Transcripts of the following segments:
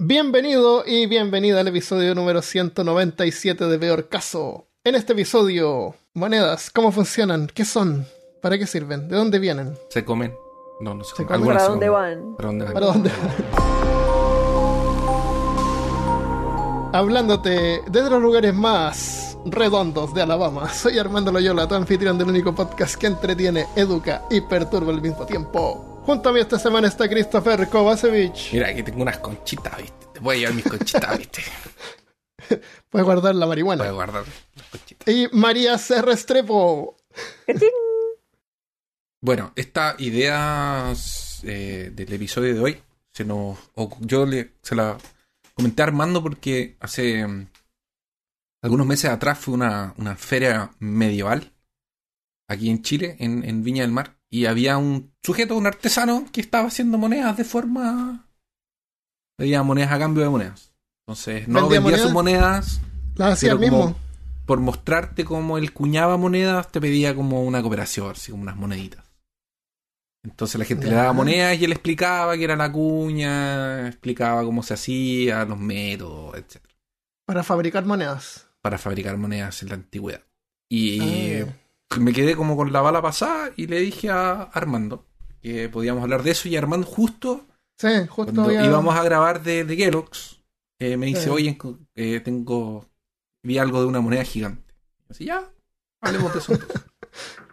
Bienvenido y bienvenida al episodio número 197 de Peor Caso. En este episodio, monedas, ¿cómo funcionan? ¿Qué son? ¿Para qué sirven? ¿De dónde vienen? ¿Se comen? No, no se, ¿Se comen. ¿Para se dónde comen. van? ¿Para dónde van? ¿Para dónde? Hablándote desde los lugares más redondos de Alabama, soy Armando Loyola, tu anfitrión del único podcast que entretiene, educa y perturba al mismo tiempo. Junto a mí esta semana está Christopher Kovacevic. Mira, aquí tengo unas conchitas, ¿viste? Te voy a llevar mis conchitas, ¿viste? Puedes guardar la marihuana. guardar las conchitas. Y María C. Restrepo. Bueno, esta idea eh, del episodio de hoy se nos yo le, se la comenté a Armando porque hace mm, algunos meses atrás fue una, una feria medieval aquí en Chile, en, en Viña del Mar, y había un sujeto, un artesano, que estaba haciendo monedas de forma... Pedía monedas a cambio de monedas. Entonces, no ¿Vendía vendía sus monedas? Las hacía mismo. por mostrarte cómo él cuñaba monedas, te pedía como una cooperación, así como unas moneditas. Entonces la gente le daba monedas y él explicaba qué era la cuña, explicaba cómo se hacía, los métodos, etc. Para fabricar monedas. Para fabricar monedas en la antigüedad. Y Ah. Me quedé como con la bala pasada y le dije a Armando que podíamos hablar de eso y Armando justo Sí, justo cuando había- íbamos a grabar de, de Kellogg's, eh, me dice, Sí. oye, eh, tengo, vi algo de una moneda gigante. Así, ya, hablemos de eso. entonces".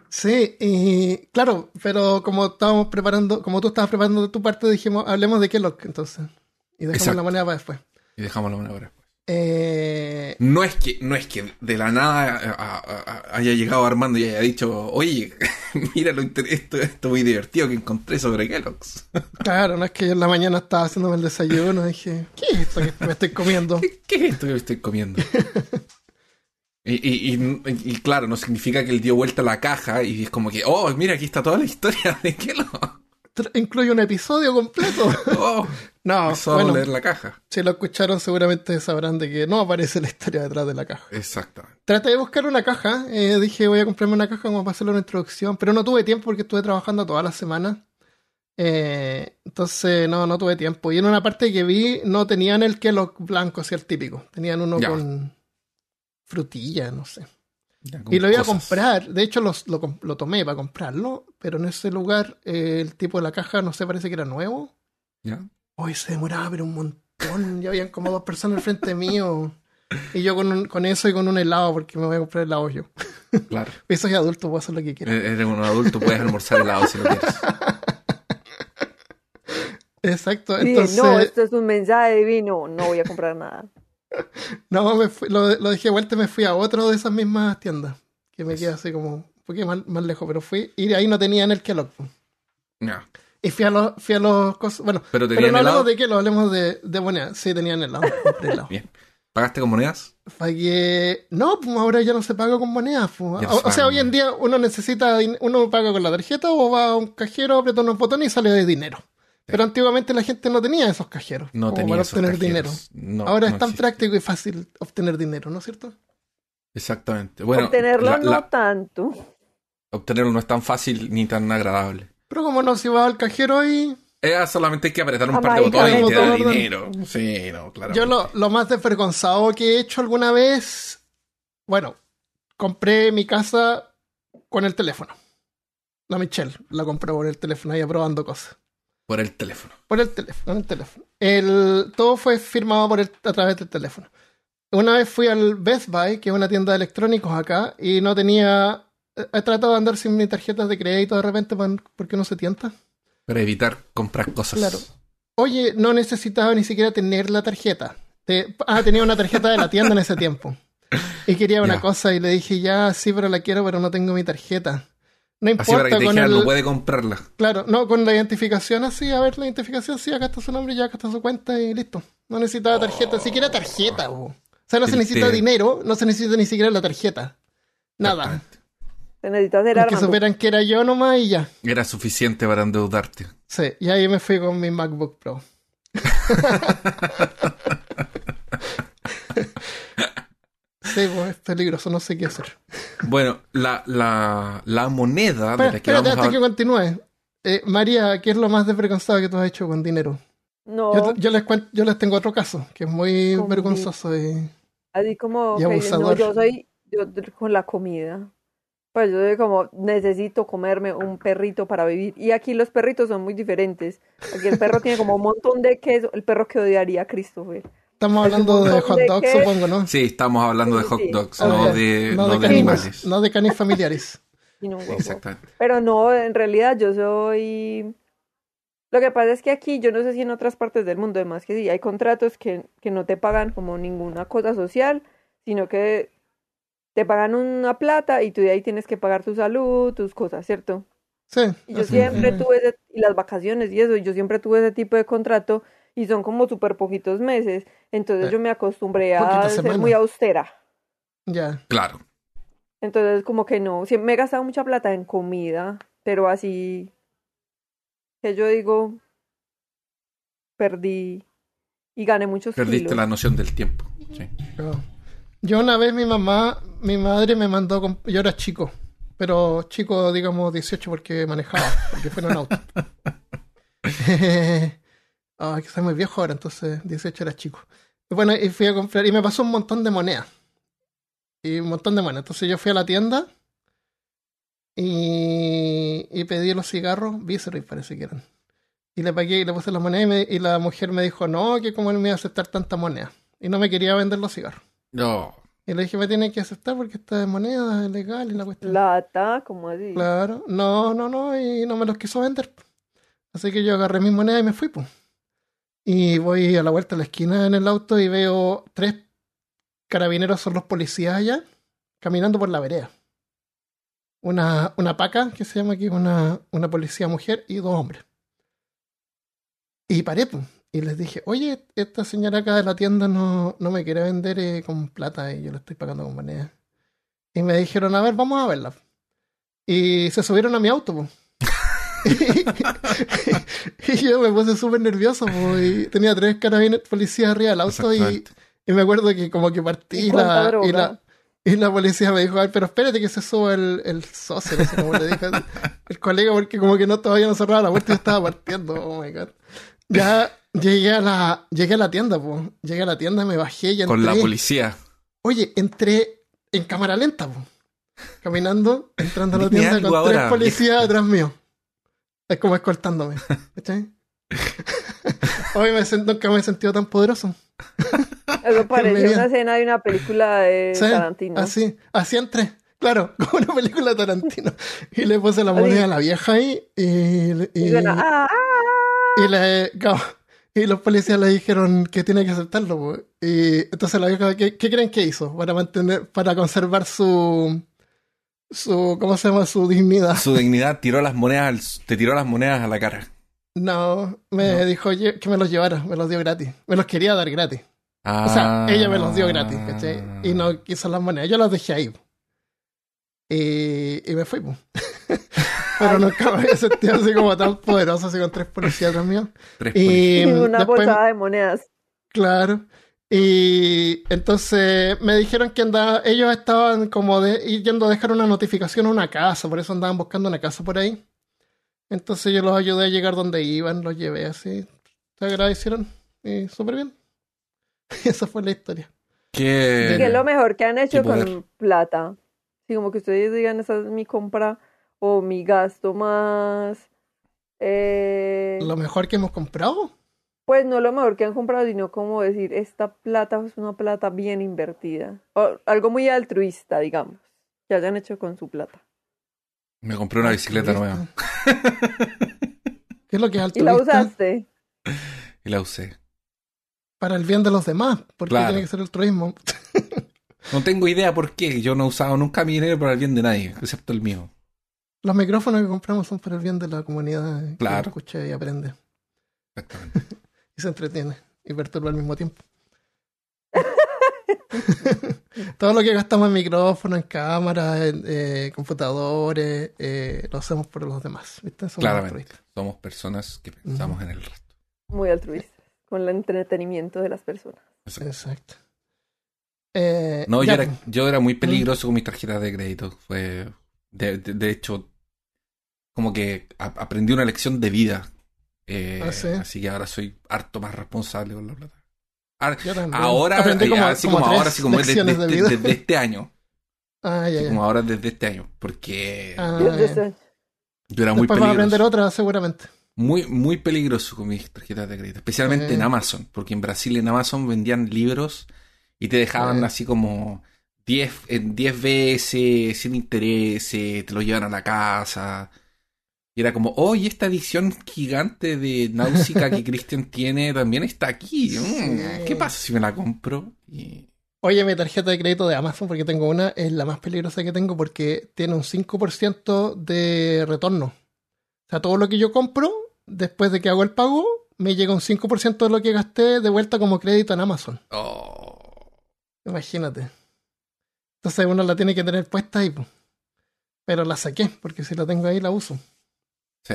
Sí, y claro, pero como estábamos preparando, como tú estabas preparando tu parte, dijimos, hablemos de Kellogg entonces. Y dejamos Exacto. la moneda para después. y dejamos la moneda ahora. Eh, No es que, no es que de la nada a- a- a- haya llegado Armando y haya dicho, oye, mira lo esto, esto muy divertido que encontré sobre Kellogg's. claro, no es que yo en la mañana estaba haciéndome el desayuno y dije, ¿qué es esto que me estoy comiendo? ¿Qué, qué es esto que estoy comiendo? Y, y- y- y claro, no significa que él dio vuelta a la caja y es como que, oh, mira, aquí está toda la historia de Kellogg. Incluye un episodio completo. Oh, No, bueno, leer la caja. si lo escucharon seguramente sabrán de que no aparece la historia detrás de la caja. Exactamente. Traté de buscar una caja, eh, dije voy a comprarme una caja como para hacerle una introducción, pero no tuve tiempo porque estuve trabajando toda la semana. Eh, entonces no, no tuve tiempo. Y en una parte que vi no tenían el Kellogg blanco, así el típico. Tenían uno Ya. con frutilla, no sé. Y lo iba a comprar, de hecho los- lo, lo tomé para comprarlo, pero en ese lugar eh, el tipo de la caja, no sé, parece que era nuevo. ¿Ya? Hoy se demoraba, pero un montón. Ya habían como dos personas al frente mío. Y yo con, un- con eso y con un helado, porque me voy a comprar helado yo. Claro. Y soy adulto, puedo hacer lo que quiera. E- Eres un adulto, puedes almorzar helado si lo quieres. Exacto, Sí, entonces. no, esto es un mensaje divino. No voy a comprar nada. No, me fui- lo, lo dejé de vuelta y me fui a otro de esas mismas tiendas. Que me queda así como un poquito más, más lejos, pero fui. Y ahí no tenían el Kellogg. Ya. Y fui a los, fui a los cosas. Bueno, Pero pero no hablemos de Kellogg, hablemos de, de moneda. Sí, tenían helado. compré helado. Bien. ¿Pagaste con monedas? Pagué. No, pues ahora ya no se paga con monedas. pues. No O, o sea, hoy en día uno necesita. Uno paga con la tarjeta o va a un cajero, aprieta unos botones y sale de dinero. Pero antiguamente la gente no tenía esos cajeros. No como tenía para esos obtener cajeros. dinero. No, Ahora no es tan existe. práctico y fácil obtener dinero, ¿no es cierto? Exactamente. Bueno, Obtenerlo la- no la- tanto. obtenerlo no es tan fácil ni tan agradable. Pero como no, si vas al cajero y. Eh, solamente hay que apretar un par de botones y te da dinero. Sí, no, claro. Yo lo, lo más desvergonzado que he hecho alguna vez. Bueno, compré mi casa con el teléfono. La Michelle la compró por el teléfono, ahí probando cosas. Por el teléfono. Por el teléfono, el teléfono. El, todo fue firmado por el- a través del teléfono. Una vez fui al Best Buy, que es una tienda de electrónicos acá, y no tenía. He tratado de andar sin mis tarjetas de crédito de repente porque no se tienta. Para evitar comprar cosas. Claro. Oye, no necesitaba ni siquiera tener la tarjeta. Te- ah, tenía una tarjeta de la tienda en ese tiempo. Y quería una cosa y le dije, ya, sí, pero la quiero, pero no tengo mi tarjeta. No Así para importa que te dijeran, el... no puede comprarla. Claro, no, con la identificación así, a ver la identificación, sí, acá está su nombre, ya acá está su cuenta y listo. No necesitaba tarjeta, siquiera tarjeta, bo. O sea, no se necesita dinero, no se necesita ni siquiera la tarjeta. Nada. Se necesita hacer Porque Armando. supieran que era yo nomás y ya. Era suficiente para endeudarte. Sí, y ahí me fui con mi MacBook Pro. sí, pues es peligroso, no sé qué hacer. Bueno, la, la, la moneda Espera, de la que espérate vamos a hasta que continúe. Eh, María, ¿qué es lo más desvergonzado que tú has hecho con dinero? No, Yo, yo les cuento, yo les tengo otro caso, que es muy Con vergonzoso y... así como y que no, abusador. yo soy yo con la comida. Pues yo soy como, necesito comerme un perrito para vivir. Y aquí los perritos son muy diferentes. Aquí el perro tiene como un montón de queso. El perro que odiaría a Christopher. Estamos hablando de hot dogs, supongo, ¿no? Sí, estamos hablando de Sí, hot dogs, no de, no no de de canis, animales. no de canis familiares. Tiene un huevo. Exactamente. Pero no, en realidad yo soy... Lo que pasa es que aquí, yo no sé si en otras partes del mundo, además que sí, hay contratos que, que no te pagan como ninguna cosa social, sino que te pagan una plata y tú de ahí tienes que pagar tu salud, tus cosas, ¿cierto? Sí. Y yo así siempre tuve ese, y las vacaciones y eso, y yo siempre tuve ese tipo de contrato y son como súper poquitos meses, entonces Eh, yo me acostumbré a ser muy austera. Ya. Claro. Entonces, como que no, sí, me he gastado mucha plata en comida, pero así que yo digo, perdí y gané muchos Perdiste kilos. la noción del tiempo. Sí. Yo- Yo una vez mi mamá, mi madre me mandó, yo era chico, pero chico digamos 18 porque manejaba, porque fue en un auto. Ay, que soy muy viejo ahora, entonces 18 era chico. Y bueno, y fui a comprar, y me pasó un montón de monedas. Y un montón de monedas. Entonces yo fui a la tienda y, y pedí los cigarros, Viceroy parece que eran. Y le pagué y le puse las monedas y, me- y la mujer me dijo, no, que como él me iba a aceptar tanta moneda. Y no me quería vender los cigarros. No. Y le dije, me tiene que aceptar porque esta de moneda es legal y la cuestión. Plata, como así. Claro, no, no, no, y no me los quiso vender. Así que yo agarré mis monedas y me fui, pues. Y voy a la vuelta a la esquina en el auto y veo tres carabineros, son los policías allá, caminando por la vereda. Una, una paca, que se llama aquí, una, una policía mujer y dos hombres. Y paré, pues. Y les dije, oye, esta señora acá de la tienda no, no me quiere vender eh, con plata y yo le estoy pagando con moneda. Y me dijeron, a ver, vamos a verla. Y se subieron a mi auto, po. y yo me puse súper nervioso, y tenía tres carabineros policías arriba del auto y, me acuerdo que como que partí ¿Y la, y la y la policía me dijo, "Ay, pero espérate que se suba el, el socio, no sé cómo le dije, el colega, porque como que no todavía no cerraba la puerta y yo estaba partiendo, oh my god. Ya llegué a la, llegué a la tienda, pues. Llegué a la tienda, me bajé y entré. Con la policía. Oye, entré en cámara lenta, po. caminando, entrando a la tienda con tres ahora, policías atrás mío. Es como escoltándome. ¿Cachai? Hoy me sent- nunca me he sentido tan poderoso. Eso parece una escena de una película de Sí, Tarantino. Así, así entré. Claro, como una película de Tarantino. Y le puse la moneda a la vieja ahí y, y, Y "Ah, ah, ah". y le- y los policías le dijeron que tiene que aceptarlo. Y entonces la vieja, ¿qué, qué creen que hizo? Para mantener, para conservar su, su, ¿cómo se llama? Su dignidad. Su dignidad tiró las monedas, al- te tiró las monedas a la cara. No, me No. dijo que me los llevara, me los dio gratis. Me los quería dar gratis. Ah. O sea, ella me los dio gratis, ¿cachai? Y no quiso las monedas. Yo las dejé ahí. Y, y me fui, po. Pero nunca me había sentido así como tan poderoso, así con tres policías atrás mío. Tres Y Y una después, bolsada de monedas. claro. Y entonces me dijeron que andaba, ellos estaban como de, yendo a dejar una notificación a una casa, por eso andaban buscando una casa por ahí. Entonces yo los ayudé a llegar donde iban, los llevé así. Se agradecieron y súper bien. Y esa fue la historia. ¿Qué? ¿Qué es lo mejor que han hecho con plata? Sí, como que ustedes digan, esa es mi compra o mi gasto más... eh, Lo mejor que hemos comprado. Pues no lo mejor que han comprado, sino como decir, esta plata es una plata bien invertida. O algo muy altruista, digamos, que hayan hecho con su plata. Me compré una bicicleta nueva ¿Qué es lo que es ¿Y la altruista? usaste? y la usé. Para el bien de los demás, porque Claro. tiene que ser altruismo. No tengo idea por qué. Yo no he usado nunca mi dinero para el bien de nadie, excepto el mío. Los micrófonos que compramos son para el bien de la comunidad que Claro. escucha y aprende Exactamente. y se entretiene y perturba al mismo tiempo. Todo lo que gastamos en micrófonos, en cámaras, en eh, computadores, eh, lo hacemos por los demás. ¿viste? Somos Claramente. altruistas. Somos personas que pensamos en el resto. Muy altruista. Con el entretenimiento de las personas. Exacto. Exacto. Eh, No, yo era, pues. yo era muy peligroso con mis tarjetas de crédito. Fue. De, de- de hecho, como que a- aprendí una lección de vida. Eh, Ah, ¿sí? Así que ahora soy harto más responsable con la plata. Ahora, Yo también. ahora Aprendí eh, como- así como ahora, así como desde, de desde- este año. Ah, ya, como ahora desde este año. Porque Ah, Yo- era muy Después vas a aprender peligroso. otra, seguramente. Muy, muy peligroso con mis tarjetas de crédito. Especialmente en Amazon. Porque en Brasil en Amazon vendían libros y te dejaban Sí. así como 10, en 10 veces, sin interés, te lo llevan a la casa. Y era como, oye, esta edición gigante de Náusica que Christian tiene también está aquí. Mm. ¿Qué pasa si me la compro? Y... Oye, mi tarjeta de crédito de Amazon, porque tengo una, es la más peligrosa que tengo porque tiene un 5% de retorno. O sea, todo lo que yo compro, después de que hago el pago, me llega un 5% de lo que gasté de vuelta como crédito en Amazon. Oh, Imagínate. Entonces uno la tiene que tener puesta ahí. Pero la saqué, porque si la tengo ahí la uso. Sí.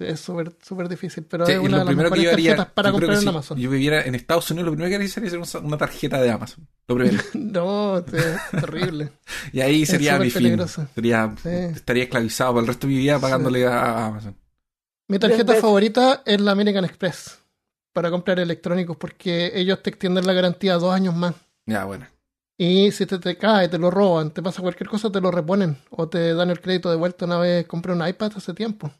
Es súper súper difícil, pero Sí, es una lo de las primero que mejores yo haría, tarjetas para yo comprar en si Amazon. yo viviera en Estados Unidos, lo primero que haría sería hacer una, una tarjeta de Amazon. Lo primero. No, es terrible. Y ahí sería mi fin. peligroso. Sería, Sí. Estaría esclavizado por el resto de mi vida pagándole a a Amazon. Mi tarjeta favorita es la American Express para comprar electrónicos porque ellos te extienden la garantía dos años más. Ya, bueno. Y si te, te cae, te lo roban, te pasa cualquier cosa, te lo reponen o te dan el crédito de vuelta. Una vez compré un iPad hace tiempo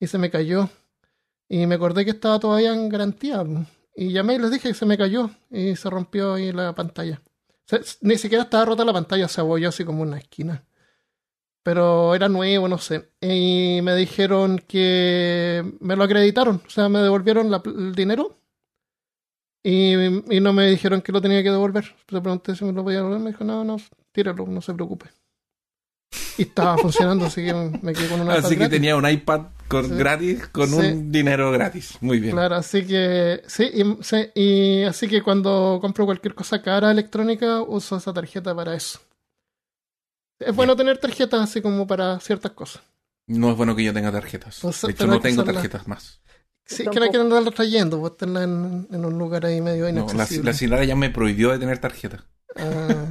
y se me cayó. Y me acordé que estaba todavía en garantía. Y llamé y les dije que se me cayó y se rompió ahí la pantalla. Ni siquiera estaba rota la pantalla, se abolló así como una esquina. Pero era nuevo, no sé. Y me dijeron que me lo acreditaron, o sea, me devolvieron la- el dinero. Y, y no me dijeron que lo tenía que devolver. Le pregunté si me lo podía devolver. Me dijo, no, no, tíralo, no se preocupe. Y estaba funcionando, así que me quedé con una Así que gratis. tenía un iPad con, Sí. gratis con Sí. un dinero gratis. Muy bien. Claro, así que sí y, sí, y así que cuando compro cualquier cosa cara electrónica uso esa tarjeta para eso. Es bueno tener tarjetas así como para ciertas cosas. No es bueno que yo tenga tarjetas. De hecho, no tengo tarjetas más. Sí, Yo que no tampoco. andarla trayendo, pues tenerla en, en un lugar ahí medio No, la, inaccesible. la señora ya me prohibió de tener tarjeta. Ah.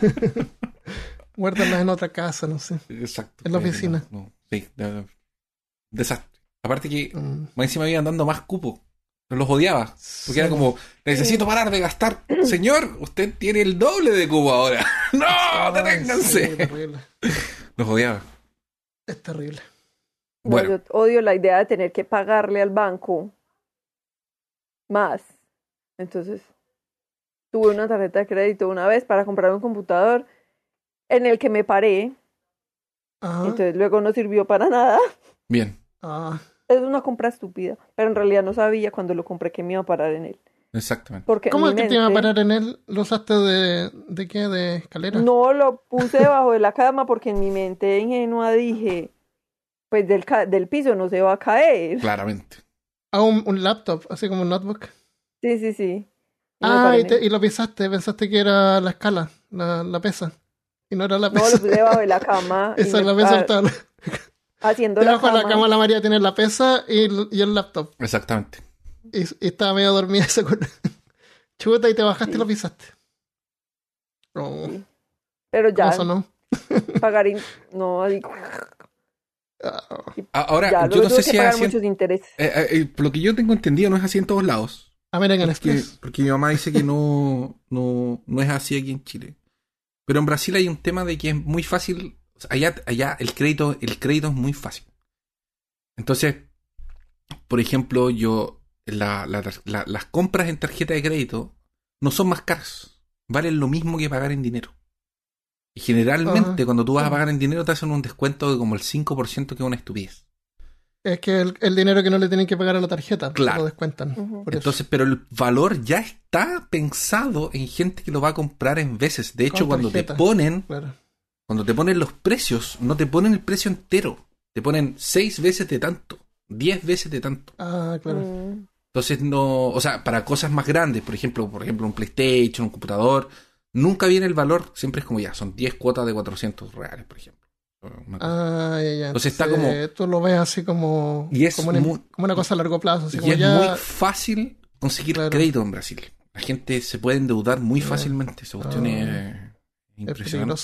Guárdalas en otra casa, no sé. Exacto. En la Eh, oficina. no, no. Sí, de- desastre. Aparte que Mm. más encima me iban dando más cupo. Pero los odiaba. Porque era Sí. como, necesito parar de gastar. Señor, usted tiene el doble de cupo ahora. ¡No! Ay, sí, ¡Deténganse! terrible. Los odiaba. Es terrible. No, yo odio la idea de tener que pagarle al banco más. Entonces, tuve una tarjeta de crédito una vez para comprar un computador en el que me paré. Ajá. Entonces, luego no sirvió para nada. Bien. Ah, Es una compra estúpida. Pero en realidad no sabía cuando lo compré que me iba a parar en él. Exactamente. Porque ¿Cómo es que te iba a parar en él? ¿Lo usaste de, de qué? ¿De escalera? No lo puse debajo de la cama porque en mi mente ingenua dije, pues del, del piso no se va a caer. Claramente. Ah, un, un laptop, así como un notebook. Sí, sí, sí. Ah, y, te- y lo pisaste, pensaste que era la escala, la, la pesa. Y no era la No, pesa. lo puse debajo de la cama. Esa es la pesa. estaba- haciendo la Debajo de cama. la cama la María tiene la pesa y el, y el laptop. Exactamente. Y, y estaba medio dormida esa con... Chuta y te bajaste y lo pisaste. No, Sí. Pero ya, eso no. pagar. in- No, ahí- Ah, A- Ahora, ya, yo no sé si es así. en- eh, eh, eh, lo que yo tengo entendido no es así en todos lados. American Porque, Express. porque mi mamá dice que no, no, no es así aquí en Chile. Pero en Brasil hay un tema de que es muy fácil. o sea, allá, allá el crédito, el crédito es muy fácil. Entonces, por ejemplo, yo la- la- la- las compras en tarjeta de crédito no son más caras. Valen lo mismo que pagar en dinero. Y generalmente Ajá. cuando tú vas a pagar en dinero te hacen un descuento de como el 5% que es una estupidez. Es que el, el dinero que no le tienen que pagar a la tarjeta Claro. lo descuentan. Ujú. por eso. Entonces, pero el valor ya está pensado en gente que lo va a comprar en veces. De hecho, Con cuando te ponen Claro. cuando te ponen los precios, no te ponen el precio entero. Te ponen seis veces de tanto, diez veces de tanto. Ah, claro. Mm. Entonces no, o sea, para cosas más grandes, por ejemplo, por ejemplo, un PlayStation, un computador, nunca viene el valor, siempre es como ya, son 10 cuotas de 400 reales, por ejemplo. Ah, ya, ya. Entonces está como- Tú lo ves así como. Y es como, una, muy- como una cosa a largo plazo. Así y como es ya. muy fácil conseguir Claro. crédito en Brasil. La gente se puede endeudar muy fácilmente. Esa cuestión Ah. es Es impresionante.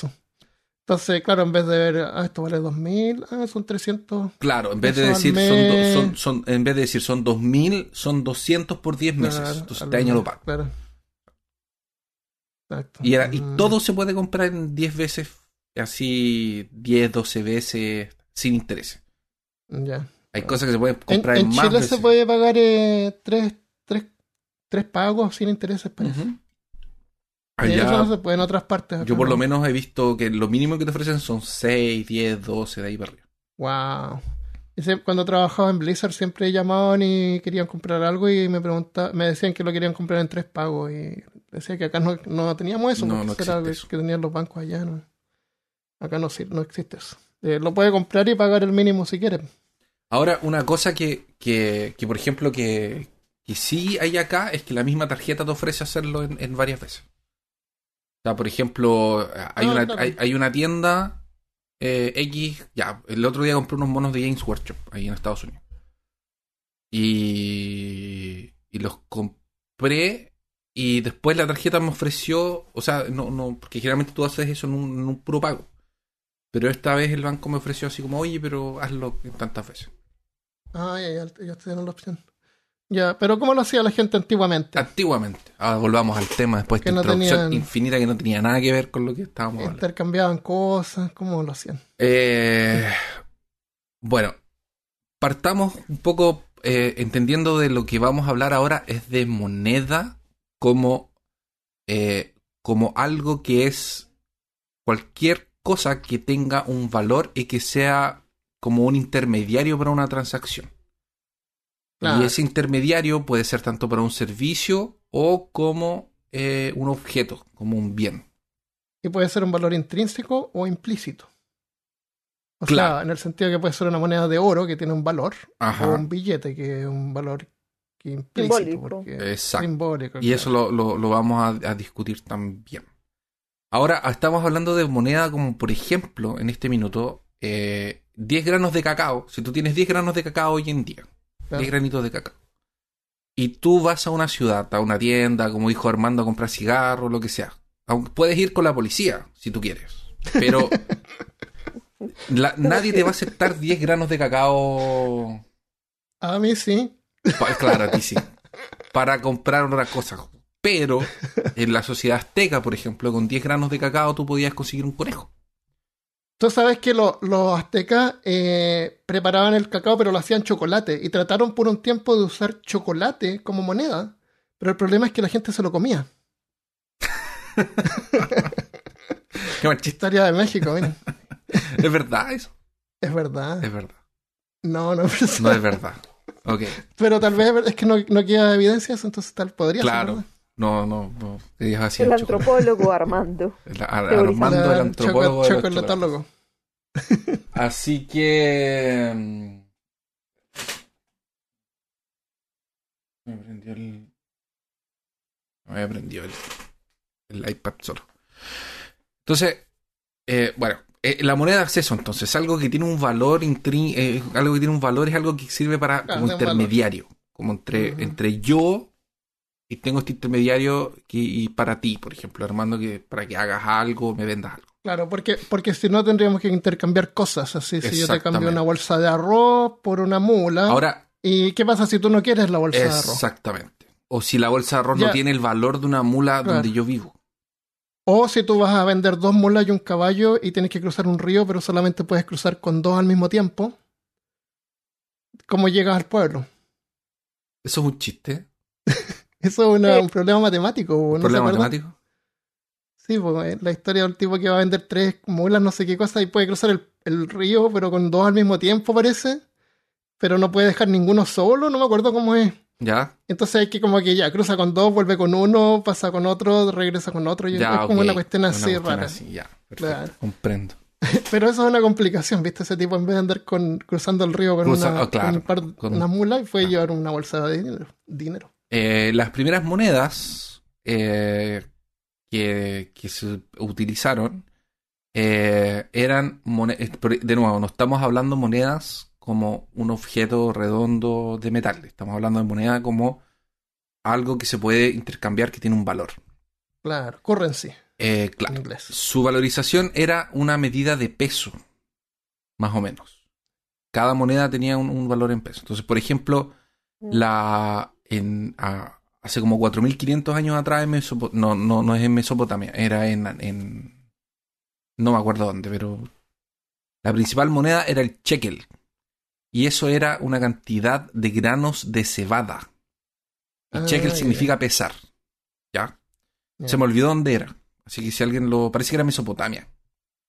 Entonces, claro, en vez de ver, ah, esto vale 2000, ah, son 300. Claro, en vez de decir son, do- son, son- en vez de decir son 2000, son 200 por 10 meses. Claro, Entonces este año lo pago. Claro. Exacto. Y, era- y Mm, todo se puede comprar en 10 veces, así 10, 12 veces sin interés. Ya. Hay cosas que se pueden En, comprar en, en más Chile veces. se puede pagar eh, tres, tres, tres pagos sin intereses, parece. Allá, eso no se puede en otras partes. yo por lo menos he visto que lo mínimo que te ofrecen son 6, 10, 12 de ahí para arriba. Wow. Cuando trabajaba en Blizzard siempre llamaban y querían comprar algo y me pregunta, me decían que lo querían comprar en tres pagos y decía que acá no, no teníamos eso, No, no era eso. que tenían los bancos allá. ¿no? Acá no, no existe eso. Eh, lo puede comprar y pagar el mínimo si quiere. Ahora, una cosa que, que, que, por ejemplo, que, que sí hay acá es que la misma tarjeta te ofrece hacerlo en, en varias veces. O sea, por ejemplo, hay, una, claro. hay, hay una tienda eh, X. Ya, el otro día compré unos monos de Games Workshop ahí en Estados Unidos. Y, y los compré. Y después la tarjeta me ofreció. O sea, no, no, porque generalmente tú haces eso en un, en un puro pago. Pero esta vez el banco me ofreció así como, oye, pero hazlo tantas veces. Ah, ya, ya, ellos tienen la opción. Ya, pero ¿cómo lo hacía la gente antiguamente? Antiguamente. Ahora volvamos al tema después de esta no introducción tenían- infinita que no tenía nada que ver con lo que estábamos hablando. Intercambiaban cosas, ¿cómo lo hacían? Eh, bueno, partamos un poco eh, entendiendo de lo que vamos a hablar ahora es de moneda como, eh, como algo que es cualquier cosa que tenga un valor y que sea como un intermediario para una transacción. Claro. Y ese intermediario puede ser tanto para un servicio o como eh, un objeto, como un bien. Y puede ser un valor intrínseco o implícito. O Claro. sea, en el sentido que puede ser una moneda de oro que tiene un valor, Ajá. o un billete que es un valor que implícito. Simbólico. porque- Exacto. Simbólico. Y eso lo, lo- lo vamos a, a discutir también. Ahora estamos hablando de moneda como, por ejemplo, en este minuto, eh, 10 granos de cacao. Si tú tienes 10 granos de cacao hoy en día, Claro. 10 granitos de cacao, y tú vas a una ciudad, a una tienda, como dijo Armando, a comprar cigarros, lo que sea. Aunque puedes ir con la policía, si tú quieres. Pero la- nadie te va a aceptar 10 granos de cacao A mí sí. Pa- Claro, sí. Para comprar otra cosa. Pero en la sociedad azteca, por ejemplo, con 10 granos de cacao tú podías conseguir un conejo. Tú sabes que lo- los aztecas eh, preparaban el cacao, pero lo hacían chocolate. Y trataron por un tiempo de usar chocolate como moneda. Pero el problema es que la gente se lo comía. Qué. Historia de México, miren. ¿Es verdad eso? Es verdad. Es verdad. No, no, pero, No es verdad. Ok. pero tal vez es que no, no queda evidencia eso, entonces tal podría ser. Claro. No, no, no. Así. El el antropólogo Armando. El- Ar-. Armando, el Choco- antropólogo. chocolatólogo. chocolates. Así que. mm, Me prendió el. Me prendió el, el iPad solo. Entonces, eh, bueno, eh, la moneda de acceso, entonces, algo que tiene un valor intri- eh, algo que tiene un valor es algo que sirve para Claro, como valor. intermediario, como entre, entre yo y tengo este intermediario que- y para ti, por ejemplo, Armando, que para que hagas algo, me vendas algo. Claro, porque, porque si no tendríamos que intercambiar cosas. Así, si yo te cambio una bolsa de arroz por una mula. Ahora, ¿Y qué pasa si tú no quieres la bolsa de arroz? exactamente. O si la bolsa de arroz Ya. no tiene el valor de una mula Claro. donde yo vivo. O si tú vas a vender dos mulas y un caballo y tienes que cruzar un río, pero solamente puedes cruzar con dos al mismo tiempo. ¿Cómo llegas al pueblo? Eso es un chiste. Eso es una- un problema matemático. ¿no se ¿Problema matemático? Sí, pues, eh, la historia del tipo que va a vender tres mulas, no sé qué cosa, y puede cruzar el, el río, pero con dos al mismo tiempo, parece. Pero no puede dejar ninguno solo, no me acuerdo cómo es. ¿Ya? Entonces hay que como que ya cruza con dos, vuelve con uno, pasa con otro, regresa con otro. y Ya, es como una cuestión así cuestión rara. así, ya. Perfecto. Claro. Comprendo. Pero eso es una complicación, ¿viste? Ese tipo en vez de andar con, cruzando el río con, Cruza- una, oh, claro, con un par- con- una mula y fue llevar una bolsa de dinero. dinero. Eh, las primeras monedas eh, que, que se utilizaron eh, eran monedas. De nuevo, no estamos hablando monedas como un objeto redondo de metal. Estamos hablando de moneda como algo que se puede intercambiar que tiene un valor. Claro, currency Eh, en claro. inglés. Su valorización era una medida de peso, más o menos. Cada moneda tenía un, un valor en peso. Entonces, por ejemplo, la en a- hace como 4.500 años atrás en Mesopo- no, no, no es en Mesopotamia, era en, en no me acuerdo dónde, pero la principal moneda era el shekel. Y eso era una cantidad de granos de cebada. Y Ah, shekel significa pesar. ¿Ya? Se me olvidó dónde era. Así que si alguien lo. Parece que era Mesopotamia.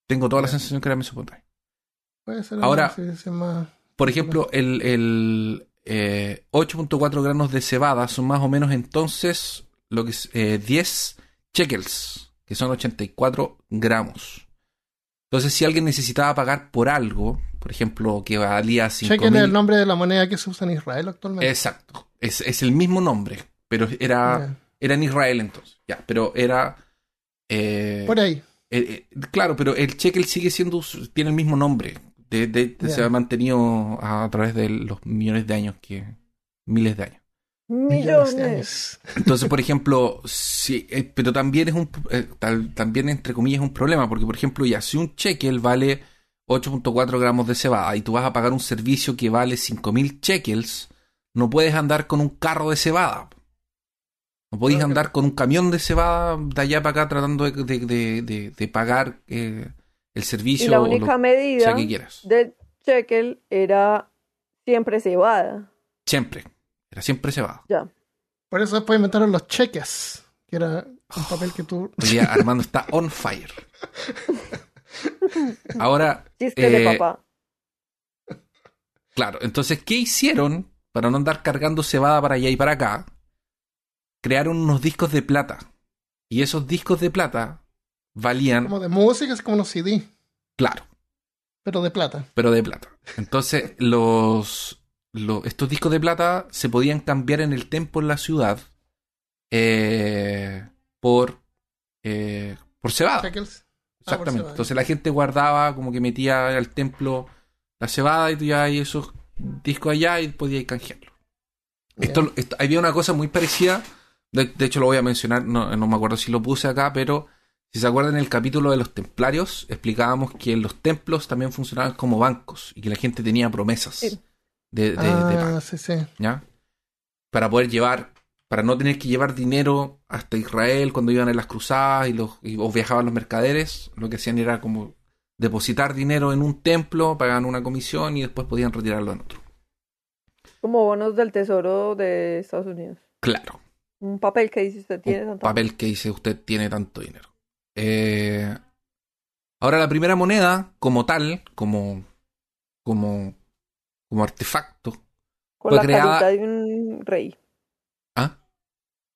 Tengo toda la sensación que era Mesopotamia. Puede ser Ahora- más- Por ejemplo, el, el, eh, 8.4 granos de cebada son más o menos entonces lo que es eh, 10 shekels, que son 84 gramos. Entonces, si alguien necesitaba pagar por algo, por ejemplo, que valía 5 Shekel es el nombre de la moneda que se usa en Israel actualmente. Exacto. Es, es el mismo nombre, pero era, era en Israel entonces. Ya, pero era. eh, Por ahí. Eh, eh, claro, pero el shekel sigue siendo, tiene el mismo nombre. De, de- de- Se ha mantenido a, través de los millones de años que. miles de años. Millones de años. Entonces, por ejemplo, sí, eh, pero también es un eh, tal- también entre comillas es un problema, porque por ejemplo, ya si un shekel vale 8.4 gramos de cebada y tú vas a pagar un servicio que vale 5.000 shekels, no puedes andar con un carro de cebada. No podéis Claro andar con un camión de cebada de allá para acá tratando de, de- de- de- de pagar eh, el servicio Y la o lo única medida sea que quieras. del shekel era siempre cebada. Siempre. Era siempre cebada. Ya. Por eso después inventaron los cheques, que era un papel que tú... Armando está on fire. Ahora, Chiste de Eh, papá. Claro, entonces, ¿qué hicieron para no andar cargando cebada para allá y para acá? Crearon unos discos de plata. Y esos discos de plata valían, Como de música, es como unos CD, claro, pero de plata. pero de plata. Entonces, los, lo- estos discos de plata se podían cambiar en el templo en la ciudad eh, por, eh, por cebada. Shekels. Ah, Exactamente. Entonces la gente guardaba, como que metía al templo la cebada y tú ya hay esos discos allá y podías canjearlo. Esto, esto- había una cosa muy parecida, de, de hecho lo voy a mencionar, no, no me acuerdo si lo puse acá, pero si se acuerdan en el capítulo de los templarios, explicábamos que los templos también funcionaban como bancos y que la gente tenía promesas de. Ah, sí, sí. ¿ya? Para poder llevar, para no tener que llevar dinero hasta Israel cuando iban en las cruzadas y los, y- o viajaban los mercaderes, lo que hacían era como depositar dinero en un templo, pagaban una comisión y después podían retirarlo en otro. Como bonos del tesoro de Estados Unidos. Claro, Un papel que dice usted tiene un tanto. papel que dice usted tiene tanto dinero. Eh, ahora la primera moneda, como tal, como, como, como artefacto, Con fue la creada- de un rey.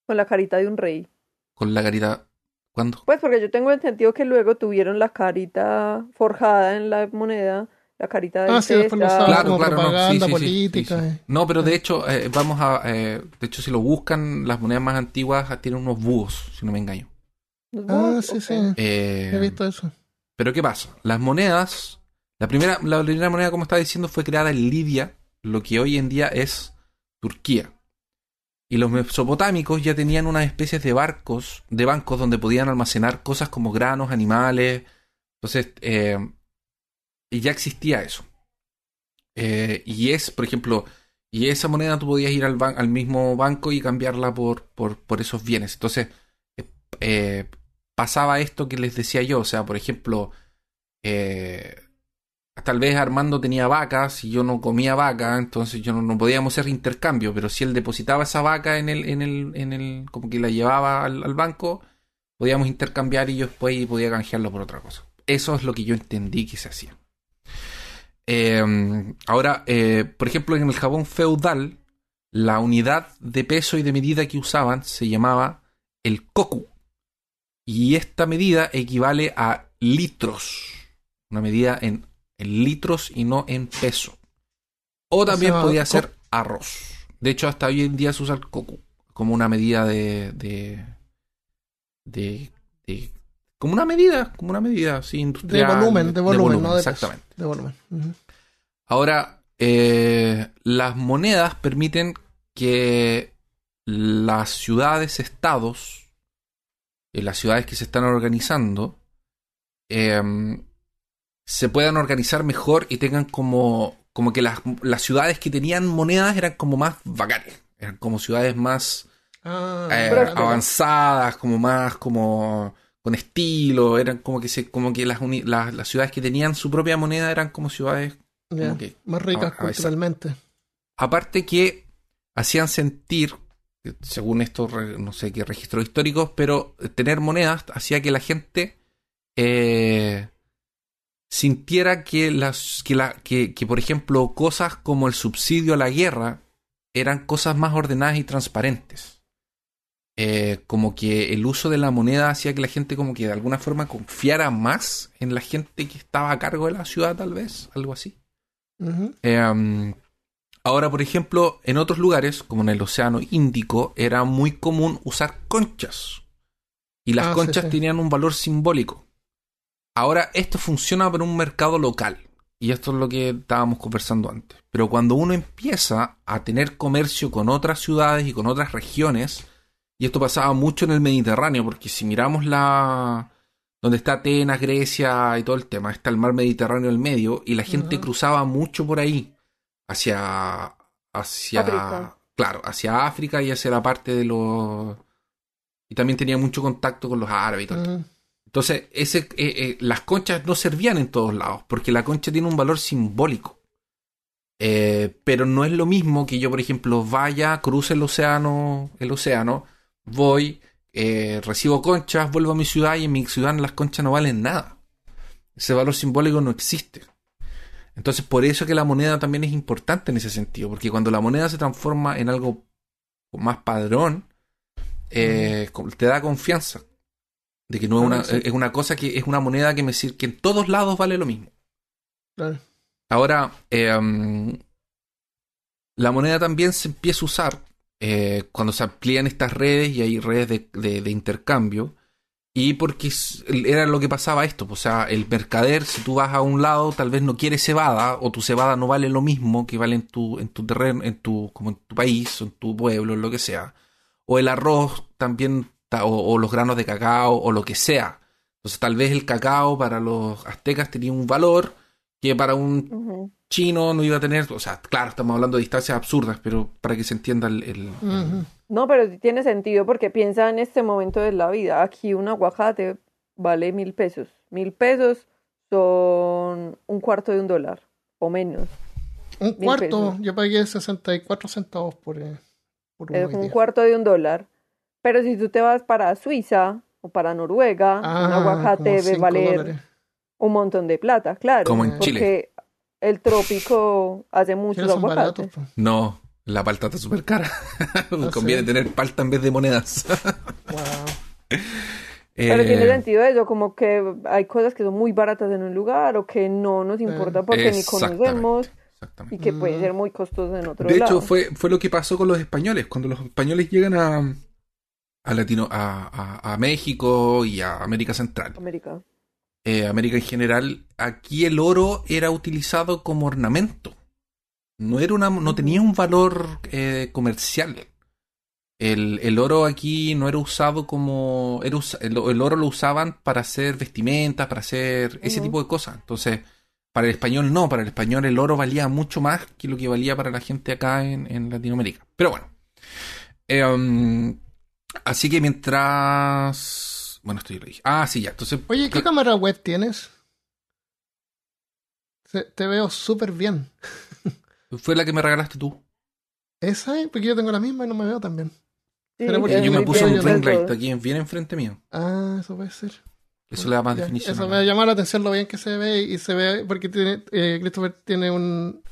Con la carita de un rey. con la carita, ¿cuándo? Pues porque yo tengo entendido que luego tuvieron la carita forjada en la moneda, la carita del Ah, sí, después lo César. usaban Claro, como claro, no, propaganda sí, sí, sí, política. sí, sí. eh. No, pero de hecho, eh, vamos a. eh, de hecho, si lo buscan, las monedas más antiguas tienen unos búhos, si no me engaño. Ah, sí, sí. Eh, He visto eso. pero ¿qué pasa? Las monedas. La primera, la primera moneda, como estaba diciendo, fue creada en Libia, lo que hoy en día es Turquía. Y los mesopotámicos ya tenían unas especies de barcos, de bancos donde podían almacenar cosas como granos, animales. Entonces, eh, ya existía eso. Eh, y es, por ejemplo, y esa moneda tú podías ir al, ban- al mismo banco y cambiarla por, por, por esos bienes. Entonces, eh, pasaba esto que les decía yo. O sea, por ejemplo, tal vez Armando tenía vacas y yo no comía vaca, entonces yo no, podíamos hacer intercambio, pero si él depositaba esa vaca en el, en el, en el, como que la llevaba al, banco, podíamos intercambiar y yo después podía canjearlo por otra cosa. Eso es lo que yo entendí que se hacía. Eh, ahora, eh, por ejemplo, en el Japón feudal, la unidad de peso y de medida que usaban se llamaba el koku. Y esta medida equivale a litros. Una medida en, en litros y no en peso. O también sea, podía ser arroz. De hecho, hasta hoy en día se usa el koku como una medida de. de. de. de- como una medida, como una medida De industrial. volumen, de volumen, no de. Exactamente. De volumen. Ahora, eh, las monedas permiten que las ciudades, estados, eh, las ciudades que se están organizando, em, se puedan organizar mejor y tengan como, como que las, las ciudades que tenían monedas eran como más bacanes, eran como ciudades más Ah, eh, avanzadas, como más como con estilo, eran como que se, como que las, uni- las, las ciudades que tenían su propia moneda eran como ciudades ya. como que Más ricas a- a veces. culturalmente. Aparte que hacían sentir, según estos, no sé qué registros históricos, pero tener monedas hacía que la gente eh, sintiera que, las, que, la, que, que, por ejemplo, cosas como el subsidio a la guerra eran cosas más ordenadas y transparentes. Eh, como que el uso de la moneda hacía que la gente como que de alguna forma confiara más en la gente que estaba a cargo de la ciudad, tal vez, algo así. Eh, ahora, por ejemplo, en otros lugares, como en el Océano Índico, era muy común usar conchas. Y las Ah, sí, conchas sí. tenían un valor simbólico. Ahora, esto funciona para un mercado local. Y esto es lo que estábamos conversando antes. Pero cuando uno empieza a tener comercio con otras ciudades y con otras regiones, y esto pasaba mucho en el Mediterráneo, porque si miramos la, donde está Atenas, Grecia y todo el tema, está el mar Mediterráneo en el medio y la gente cruzaba mucho por ahí hacia hacia África. claro, hacia África y hacia la parte de los y también tenía mucho contacto con los árabes y todo. Entonces, ese, eh, eh, las conchas no servían en todos lados, porque la concha tiene un valor simbólico. Eh, pero no es lo mismo que yo, por ejemplo, vaya, cruce el océano, el océano, voy, eh, recibo conchas, vuelvo a mi ciudad y en mi ciudad las conchas no valen nada. Ese valor simbólico no existe. Entonces, por eso que la moneda también es importante en ese sentido, porque cuando la moneda se transforma en algo más padrón, eh, te da confianza de que no es Ah, una, sí. es una cosa que es una moneda que me sir- que en todos lados vale lo mismo. Claro. Ahora, eh, um, la moneda también se empieza a usar eh, cuando se amplían estas redes y hay redes de, de- de intercambio. Y porque era lo que pasaba esto. pues, O sea, el mercader, si tú vas a un lado, tal vez no quiere cebada, o tu cebada no vale lo mismo que vale en tu, en tu terreno, en tu, como en tu país, o en tu pueblo, en lo que sea. O el arroz también, ta- o, o los granos de cacao, o lo que sea. Entonces, tal vez el cacao para los aztecas tenía un valor que para un chino no iba a tener, o sea, claro, estamos hablando de distancias absurdas, pero para que se entienda el... No, pero sí tiene sentido porque piensa en este momento de la vida. Aquí un aguacate vale mil pesos. Mil pesos son un cuarto de un dólar o menos. Un cuarto, pesos. yo pagué 64 centavos por, eh, por uno Es un día. cuarto de un dólar. Pero si tú te vas para Suiza o para Noruega, Ah, un aguacate debe valer dólares. un montón de plata, claro. Como en porque Chile. el trópico hace muchos baratos. aguacates. pues. No, la palta está súper cara. Conviene sí. tener palta en vez de monedas. Wow. Pero Eh, tiene sentido eso, como que hay cosas que son muy baratas en un lugar o que no nos importa porque ni conocemos y que puede Mm. ser muy costoso en otro De lado. hecho, fue, fue lo que pasó con los españoles. Cuando los españoles llegan a, a Latino, a, a- a México y a América Central, América. eh, América en general, aquí el oro era utilizado como ornamento. No era una, no tenía un valor eh, comercial. El, el oro aquí no era usado como. Era el, el oro lo usaban para hacer vestimentas, para hacer ese tipo de cosas. Entonces, para el español no, para el español el oro valía mucho más que lo que valía para la gente acá en, en Latinoamérica. Pero bueno. Eh, um, así que mientras. Bueno, esto ya lo dije. Ah, sí, ya. Entonces. Oye, ¿qué cámara web tienes? Se- te veo súper bien. Fue la que me regalaste tú. ¿Esa? es? Porque yo tengo la misma y no me veo tan bien. Sí, Pero porque yo me puse un yo ring light aquí bien enfrente mío. Ah, eso puede ser. Eso le da más Ya, definición. Eso me la- llama la atención lo bien que se ve y se ve porque tiene, eh, Christopher tiene un,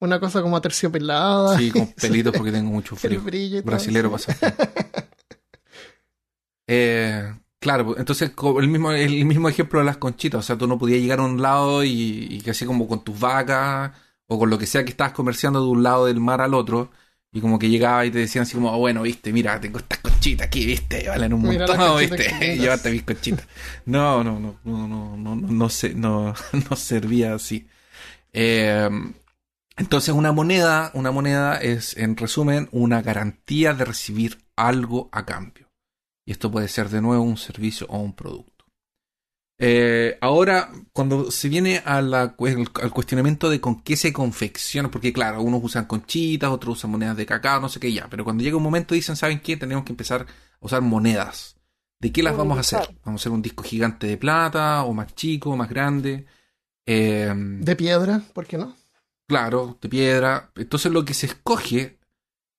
una cosa como aterciopelada. Sí, con pelitos porque tengo mucho El frío. brillo y todo, Brasilero sí. pasa. Eh, claro, pues, entonces el mismo, el mismo ejemplo de las conchitas, o sea, tú no podías llegar a un lado y, y así como con tus vacas o con lo que sea que estabas comerciando de un lado del mar al otro y como que llegaba y te decían así como, "Oh, bueno, viste, mira, tengo estas conchitas aquí, viste, valen un Mira montón, viste, que tengas". llévate mis conchitas. No, no, no, no, no, no, no, no, se- no, no servía así. Eh, entonces una moneda, una moneda es, en resumen, una garantía de recibir algo a cambio. Y esto puede ser de nuevo un servicio o un producto. Eh, ahora, cuando se viene a la cu- al cuestionamiento de con qué se confecciona, porque claro, unos usan conchitas, otros usan monedas de cacao, no sé qué ya, pero cuando llega un momento dicen, ¿saben qué? Tenemos que empezar a usar monedas. ¿De qué las vamos a hacer? Vamos a hacer un disco gigante de plata, o más chico, o más grande. Eh, De piedra, ¿por qué no? Claro, de piedra. Entonces lo que se escoge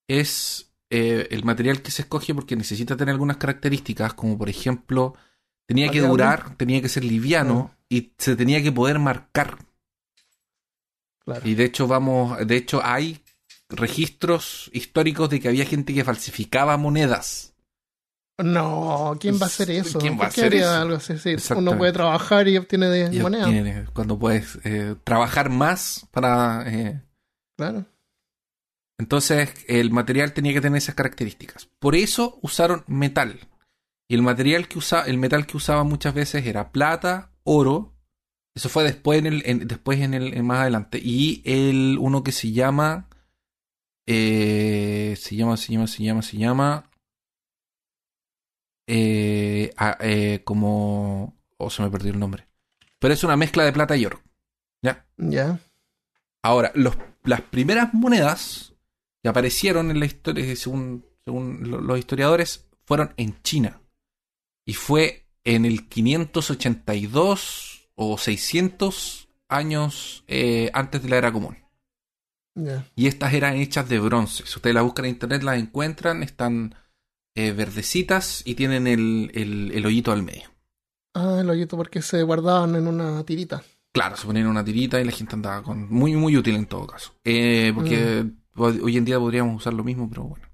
es eh, el material que se escoge porque necesita tener algunas características, como por ejemplo, tenía que durar, tenía que ser liviano y se tenía que poder marcar. Claro. Y de hecho vamos, de hecho hay registros históricos de que había gente que falsificaba monedas. No, ¿quién va a hacer eso? ¿Quién va ¿Por a hacer eso? algo así? Sí, Exactamente. uno puede trabajar y obtiene de Y moneda. obtiene- cuando puedes eh, trabajar más para eh, Claro. Entonces, el material tenía que tener esas características. Por eso usaron metal. Y el material que usa, el metal que usaban muchas veces era plata, oro. Eso fue después en el, en- después en el, en más adelante. Y el uno que se llama, eh, se llama, se llama, se llama, se llama, eh, eh, como, oh, se me perdió el nombre. Pero es una mezcla de plata y oro. ¿Ya? Ya. Ahora, los, las primeras monedas que aparecieron en la historia, eh, según, según lo- los historiadores, fueron en China. Y fue en el 582 o 600 años eh, antes de la era común. Y estas eran hechas de bronce. Si ustedes las buscan en internet, las encuentran, están eh, verdecitas y tienen el, el, el hoyito al medio. Ah, el hoyito porque se guardaban en una tirita. Claro, se ponían una tirita y la gente andaba con. Muy, muy útil en todo caso. Eh, porque hoy en día podríamos usar lo mismo, pero bueno.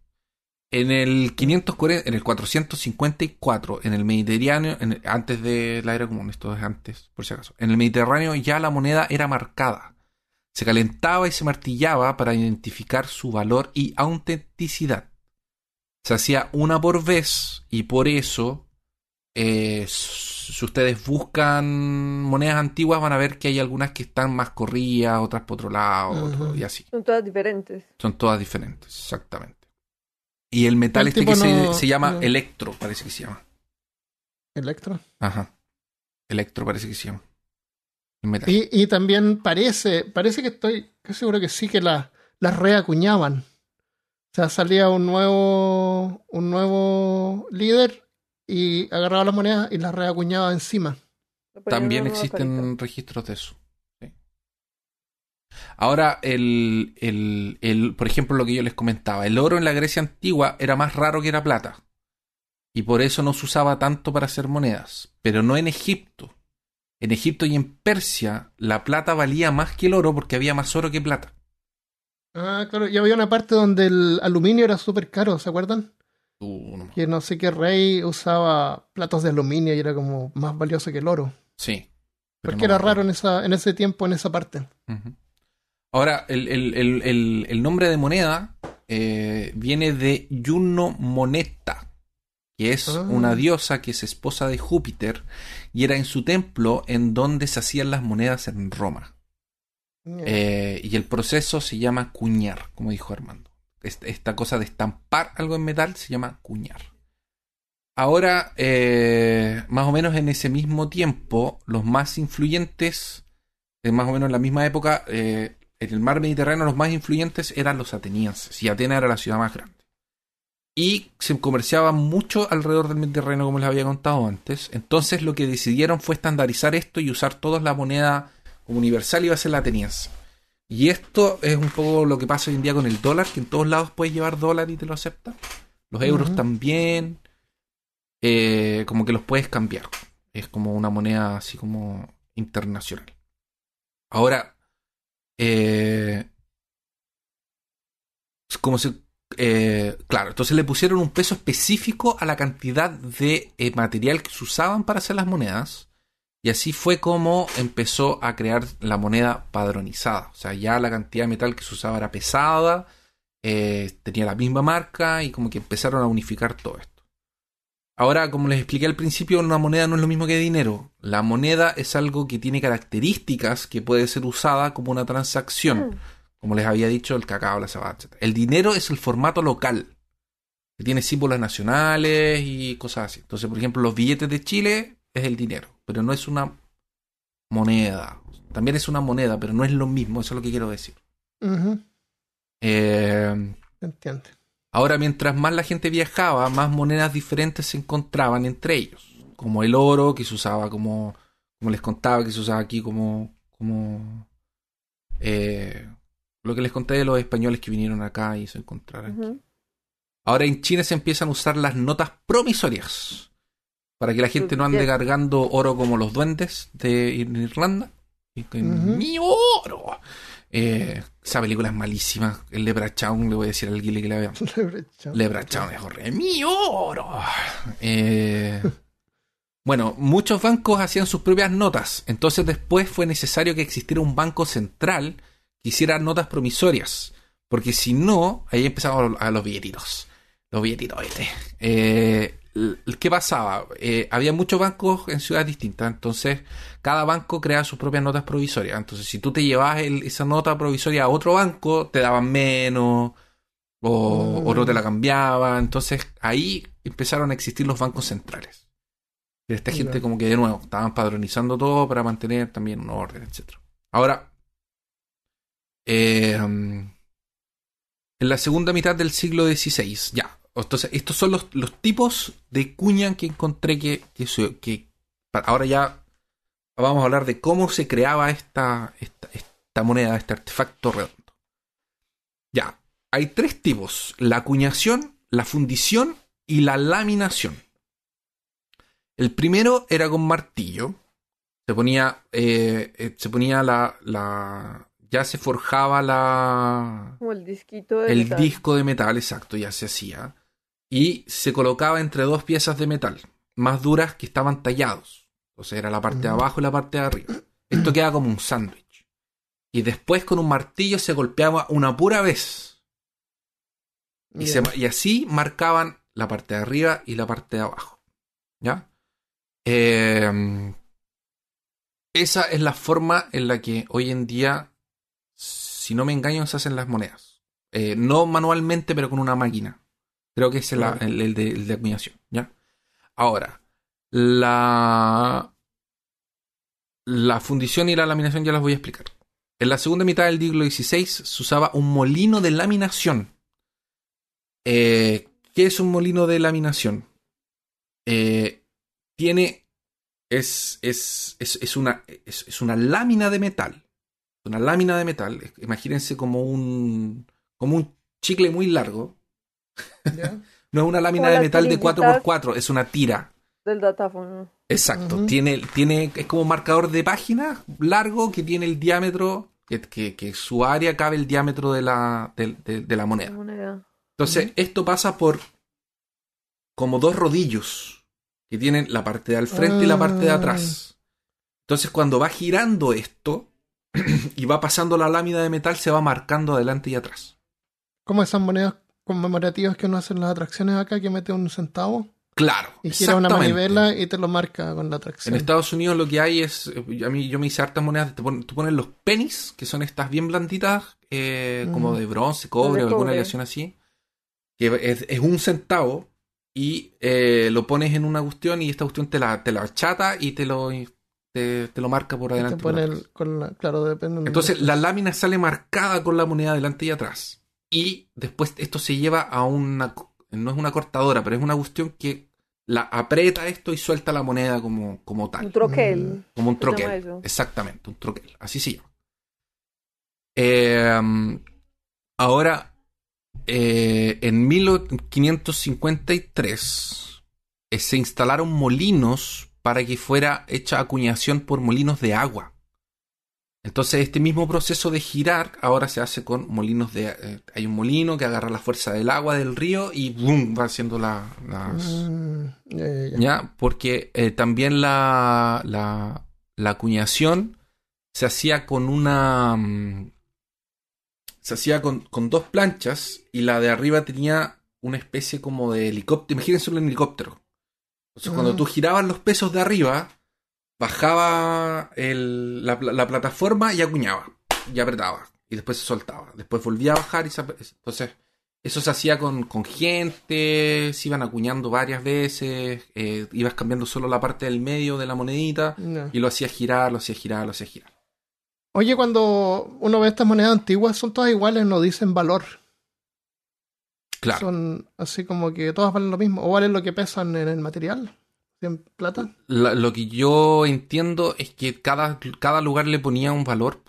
En el 540, en el 454, en el Mediterráneo, en el- antes de la era común, esto es antes, por si acaso. En el Mediterráneo ya la moneda era marcada. Se calentaba y se martillaba para identificar su valor y autenticidad. Se hacía una por vez y por eso eh, si ustedes buscan monedas antiguas van a ver que hay algunas que están más corridas, otras por otro lado, otro- y así. Son todas diferentes. Son todas diferentes, exactamente. Y el metal El este que se, no- se llama no. electro, parece que se llama. Electro. Ajá. Electro parece que se llama. El metal. Y, y también parece, parece que estoy casi seguro que sí que la- las reacuñaban. O sea, salía un nuevo, un nuevo líder y agarraba las monedas y las reacuñaba encima. También existen carita. registros de eso. Sí. Ahora, el, el, el, por ejemplo, lo que yo les comentaba, el oro en la Grecia antigua era más raro que la plata. Y por eso no se usaba tanto para hacer monedas. Pero no en Egipto. En Egipto y en Persia, la plata valía más que el oro porque había más oro que plata. Ah, claro, y había una parte donde el aluminio era súper caro, ¿se acuerdan? Uh, no- Que no sé qué rey usaba platos de aluminio y era como más valioso que el oro. Sí. pero Porque era raro en, esa, en ese tiempo, en esa parte. Ahora, el, el- el- el- el nombre de moneda eh, viene de Juno Moneta, que es Ah. una diosa que es esposa de Júpiter y era en su templo en donde se hacían las monedas en Roma. Eh, y el proceso se llama cuñar, como dijo Armando. Est- Esta cosa de estampar algo en metal se llama cuñar. Ahora, eh, más o menos en ese mismo tiempo, los más influyentes, eh, más o menos en la misma época, eh, en el mar Mediterráneo los más influyentes eran los atenienses, y Atenas era la ciudad más grande. Y se comerciaba mucho alrededor del Mediterráneo, como les había contado antes. Entonces lo que decidieron fue estandarizar esto y usar todos la moneda universal iba a ser la ateniense. Y esto es un poco lo que pasa hoy en día con el dólar, que en todos lados puedes llevar dólar y te lo aceptan. Los euros también. eh, como que los puedes cambiar. Es como una moneda así como internacional. Ahora, eh, como se... eh, claro, entonces le pusieron un peso específico a la cantidad de eh, material que se usaban para hacer las monedas. Y así fue como empezó a crear la moneda padronizada. O sea, ya la cantidad de metal que se usaba era pesada, eh, tenía la misma marca y como que empezaron a unificar todo esto. Ahora, como les expliqué al principio, una moneda no es lo mismo que dinero. La moneda es algo que tiene características que puede ser usada como una transacción. Como les había dicho, el cacao, la cebada, etc. El dinero es el formato local, que tiene símbolos nacionales y cosas así. Entonces, por ejemplo, los billetes de Chile es el dinero, pero no es una moneda. También es una moneda, pero no es lo mismo, eso es lo que quiero decir. Eh, Entiendo. Ahora, mientras más la gente viajaba, más monedas diferentes se encontraban entre ellos. Como el oro, que se usaba como, como les contaba, que se usaba aquí como, como eh, lo que les conté de los españoles que vinieron acá y se encontraron. Ahora en China se empiezan a usar las notas promisorias para que la gente no ande cargando oro como los duendes de Ir- Irlanda. Y que. ¡Mi oro! Eh, esa película es malísima. El Leprechaun, le voy a decir al Guile que la vea. Leprechaun es horrible. ¡Mi oro! Eh, bueno, muchos bancos hacían sus propias notas. Entonces después fue necesario que existiera un banco central que hiciera notas promisorias. Porque si no, ahí empezaban a los billetitos. Los billetitos, ¿viste? Eh, ¿Qué pasaba? Eh, había muchos bancos en ciudades distintas. Entonces, cada banco creaba sus propias notas provisorias. Entonces, si tú te llevabas el- esa nota provisoria a otro banco, te daban menos. O, o no te la cambiaban. Entonces, ahí empezaron a existir los bancos centrales. Esta gente como que de nuevo estaban padronizando todo para mantener también un orden, etc. Ahora, eh, en la segunda mitad del siglo XVI, ya. Entonces, estos son los, los tipos de cuña que encontré que, que, ahora ya vamos a hablar de cómo se creaba esta, esta, esta moneda, este artefacto redondo. Ya, hay tres tipos: la acuñación, la fundición y la laminación. El primero era con martillo. Se ponía, eh, eh, se ponía la, la, ya se forjaba la, Como el disquito de el metal. disco de metal, exacto, ya se hacía. Y se colocaba entre dos piezas de metal, más duras que estaban tallados. O sea, era la parte de Ujú. abajo y la parte de arriba. Esto queda como un sándwich. Y después con un martillo se golpeaba una pura vez. Y, Ya. se- y así marcaban la parte de arriba y la parte de abajo. ¿Ya? Eh, esa es la forma en la que hoy en día, si no me engaño, se hacen las monedas. Eh, no manualmente, pero con una máquina. Creo que es el, el de, el de acuñación. ¿ya? Ahora, la, la fundición y la laminación ya las voy a explicar. En la segunda mitad del siglo XVI se usaba un molino de laminación. Eh, ¿Qué es un molino de laminación? Eh, tiene. Es, es, es, es una, es una lámina de metal. Una lámina de metal. Imagínense como un. como un chicle muy largo. Ya. No es una lámina Como de metal de tirillitas. 4x4, es una tira. Del datáfono. Exacto. Tiene, tiene, es como un marcador de página largo que tiene el diámetro, que, que, que su área cabe el diámetro de la, de, de- de la La moneda. Entonces, esto pasa por como dos rodillos que tienen la parte de al frente y la parte de atrás. Entonces, cuando va girando esto y va pasando la lámina de metal, se va marcando adelante y atrás. Como esas monedas conmemorativas que uno hace en las atracciones acá, que mete un centavo Claro. y gira una manivela y te lo marca con la En atracción. Estados Unidos lo que hay es, eh, a mí yo me hice hartas monedas, te ponen, tú pones los pennies, que son estas bien blanditas, eh, como de bronce, cobre de o alguna aleación así, que es, es un centavo y eh, lo pones en una cuestión y esta cuestión te la, te la achata y te lo, te, te lo marca por te adelante. y por pone atrás. el- con la, claro, depende. Entonces la lámina sale marcada con la moneda adelante y atrás. Y después esto se lleva a una... No es una cortadora, pero es una cuestión que la aprieta esto y suelta la moneda como, como tal. Un troquel. Como un troquel. Exactamente, un troquel. Así se llama. Eh, ahora, eh, en 1553 eh, se instalaron molinos para que fuera hecha acuñación por molinos de agua. Entonces este mismo proceso de girar ahora se hace con molinos de... eh, hay un molino que agarra la fuerza del agua del río y ¡boom! va haciendo la- las... Mm, ya. Porque eh, también la, la, la acuñación se hacía con una... mm, Se hacía con, con dos planchas y la de arriba tenía una especie como de helicóptero. Imagínense un helicóptero. Entonces cuando Mm. tú girabas los pesos de arriba, bajaba el- la, la plataforma y acuñaba. Y apretaba. Y después se soltaba. Después volvía a bajar y se... Entonces... Eso se hacía con, con gente, se iban acuñando varias veces, eh, ibas cambiando solo la parte del medio de la monedita y lo hacías girar, lo hacías girar, lo hacías girar. Oye, cuando uno ve estas monedas antiguas, son todas iguales, no dicen valor. Claro. Son así como que todas valen lo mismo. O valen lo que pesan en el material. En plata. La- lo que yo entiendo es que cada, cada lugar le ponía un valor.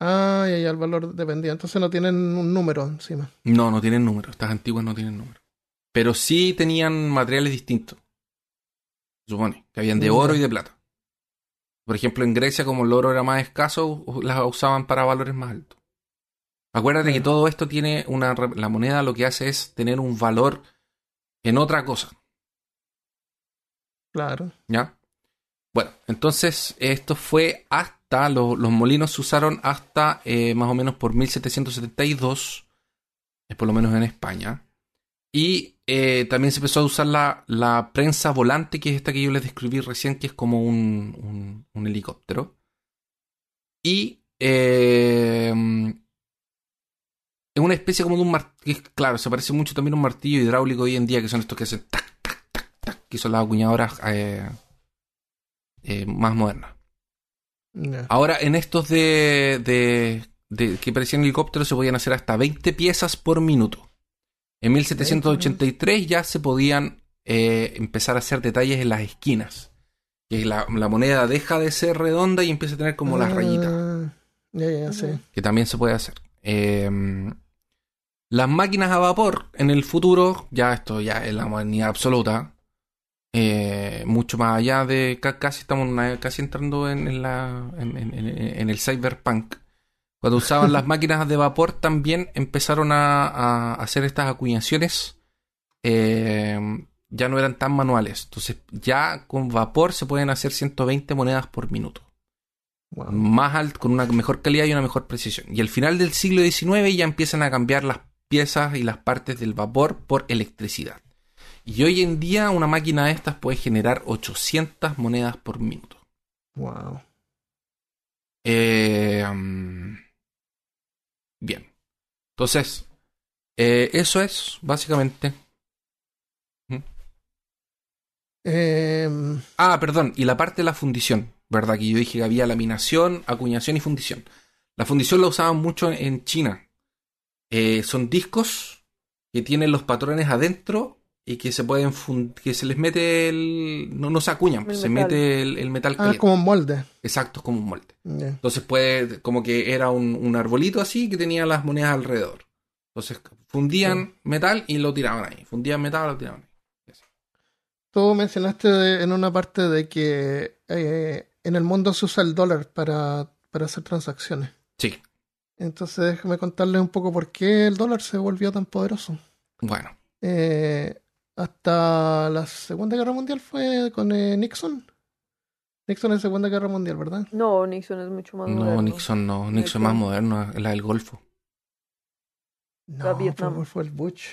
Ah, ya, ya, el valor dependía. Entonces no tienen un número encima. No, no tienen número. Estas antiguas no tienen número. Pero sí tenían materiales distintos. Supone. Que habían de Ya. oro y de plata. Por ejemplo, en Grecia, como el oro era más escaso, las usaban para valores más altos. Acuérdate que todo esto tiene una. La moneda lo que hace es tener un valor en otra cosa. Claro. ¿Ya? Bueno, entonces esto fue hasta, lo- los molinos se usaron hasta eh, más o menos por 1772, eh, por lo menos en España. Y eh, también se empezó a usar la, la prensa volante, que es esta que yo les describí recién, que es como un, un- helicóptero. Y eh, es una especie como de un martillo, claro, se parece mucho también a un martillo hidráulico hoy en día, que son estos que hacen que son las acuñadoras eh, eh, más modernas. Ahora, en estos de, de, de- que parecían helicópteros se podían hacer hasta 20 piezas por minuto. En 1783 ya se podían eh, empezar a hacer detalles en las esquinas. Que la, la moneda deja de ser redonda y empieza a tener como las rayitas. Ah, sí. que también se puede hacer. Eh, las máquinas a vapor en el futuro, ya esto ya es la modernidad absoluta, eh, mucho más allá de ca- casi estamos una- casi entrando en, en la en, en- en- en el cyberpunk. Cuando usaban las máquinas de vapor también empezaron a, a hacer estas acuñaciones. eh, ya no eran tan manuales. Entonces ya con vapor se pueden hacer 120 monedas por minuto Wow. más alto, con una mejor calidad y una mejor precisión. Y al final del siglo XIX ya empiezan a cambiar las piezas y las partes del vapor por electricidad. Y hoy en día una máquina de estas puede generar 800 monedas por minuto. Wow. Eh, mm, bien. Entonces, eh, eso es básicamente. Em, Ah, perdón, y la parte de la fundición, ¿verdad? Que yo dije que había laminación, acuñación y fundición. La fundición la usaban mucho en China. Eh, son discos que tienen los patrones adentro y que se pueden que se les mete el no, no se acuñan, El se metal. mete el, el metal ah, caliente. como un molde. Exacto, es como un molde. Entonces puede, como que era un, un arbolito así que tenía las monedas alrededor. Entonces fundían metal y lo tiraban ahí. Fundían metal y lo tiraban ahí. Tú mencionaste de- en una parte de que eh, en el mundo se usa el dólar para, para hacer transacciones. Sí, Entonces déjame contarles un poco por qué el dólar se volvió tan poderoso. bueno. Eh, hasta la Segunda Guerra Mundial fue con eh, Nixon. Nixon en Segunda Guerra Mundial, ¿verdad? No, Nixon es mucho más No, moderno. Nixon no. Nixon es más moderno, es la del Golfo. No, Vietnam. fue, fue el Bush.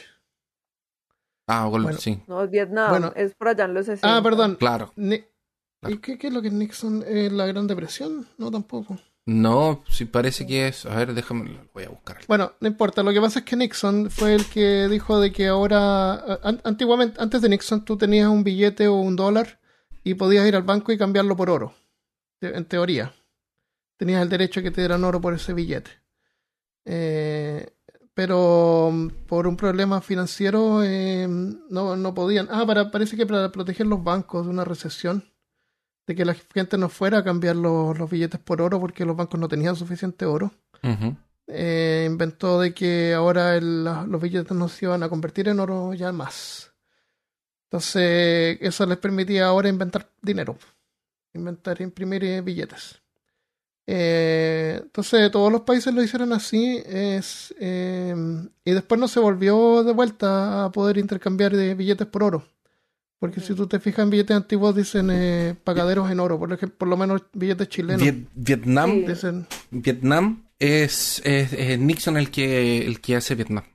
Ah, Golfo, Bueno. sí. No, es Vietnam. Bueno. es por allá en los 60. Ah, perdón. Claro. Ni- Claro. ¿Y qué, qué es lo que es Nixon? Eh, ¿La Gran Depresión? No, tampoco. No, sí parece que es. A ver, déjame, voy a buscar. Bueno, no importa. Lo que pasa es que Nixon fue el que dijo de que ahora, an- antiguamente, antes de Nixon, tú tenías un billete o un dólar y podías ir al banco y cambiarlo por oro. En teoría. Tenías el derecho a que te dieran oro por ese billete. Eh, pero mm, por un problema financiero eh, no, no podían. Ah, para, parece que para proteger los bancos de una recesión, de que la gente no fuera a cambiar los, los billetes por oro porque los bancos no tenían suficiente oro eh, inventó de que ahora el- los billetes no se iban a convertir en oro ya más. Entonces, eso les permitía ahora inventar dinero, inventar, imprimir eh, billetes. Eh, entonces todos los países lo hicieron así es, eh, y después no se volvió de vuelta a poder intercambiar de billetes por oro. Porque si tú te fijas en billetes antiguos dicen eh, pagaderos en oro, por ejemplo, por lo menos billetes chilenos. Viet- Vietnam, Sí. Dicen, Vietnam es, es- es Nixon el que, el que hace Vietnam.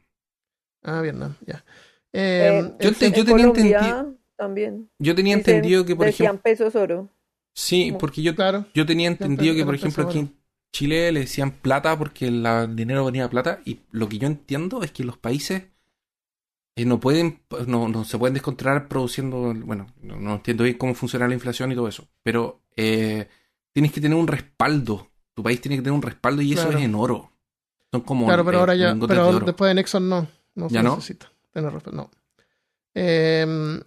ah, Vietnam, ya. Eh, Eh, yo te- tenía Colombia entendi- también. Yo tenía Dicen- entendido que, por decían ejemplo, pesos oro. sí, porque yo, claro, yo tenía entendido que, por ejemplo, aquí en Chile le decían plata porque la- el dinero venía de plata y lo que yo entiendo es que los países no pueden, no, no se pueden descontrolar produciendo, bueno, no, no entiendo bien cómo funciona la inflación y todo eso, pero eh, tienes que tener un respaldo, tu país tiene que tener un respaldo y eso Claro. es en oro. Son como claro, pero eh, ahora ya, pero de después de Nixon no, no se ¿Ya no? necesita. tener respeto, no. Eh,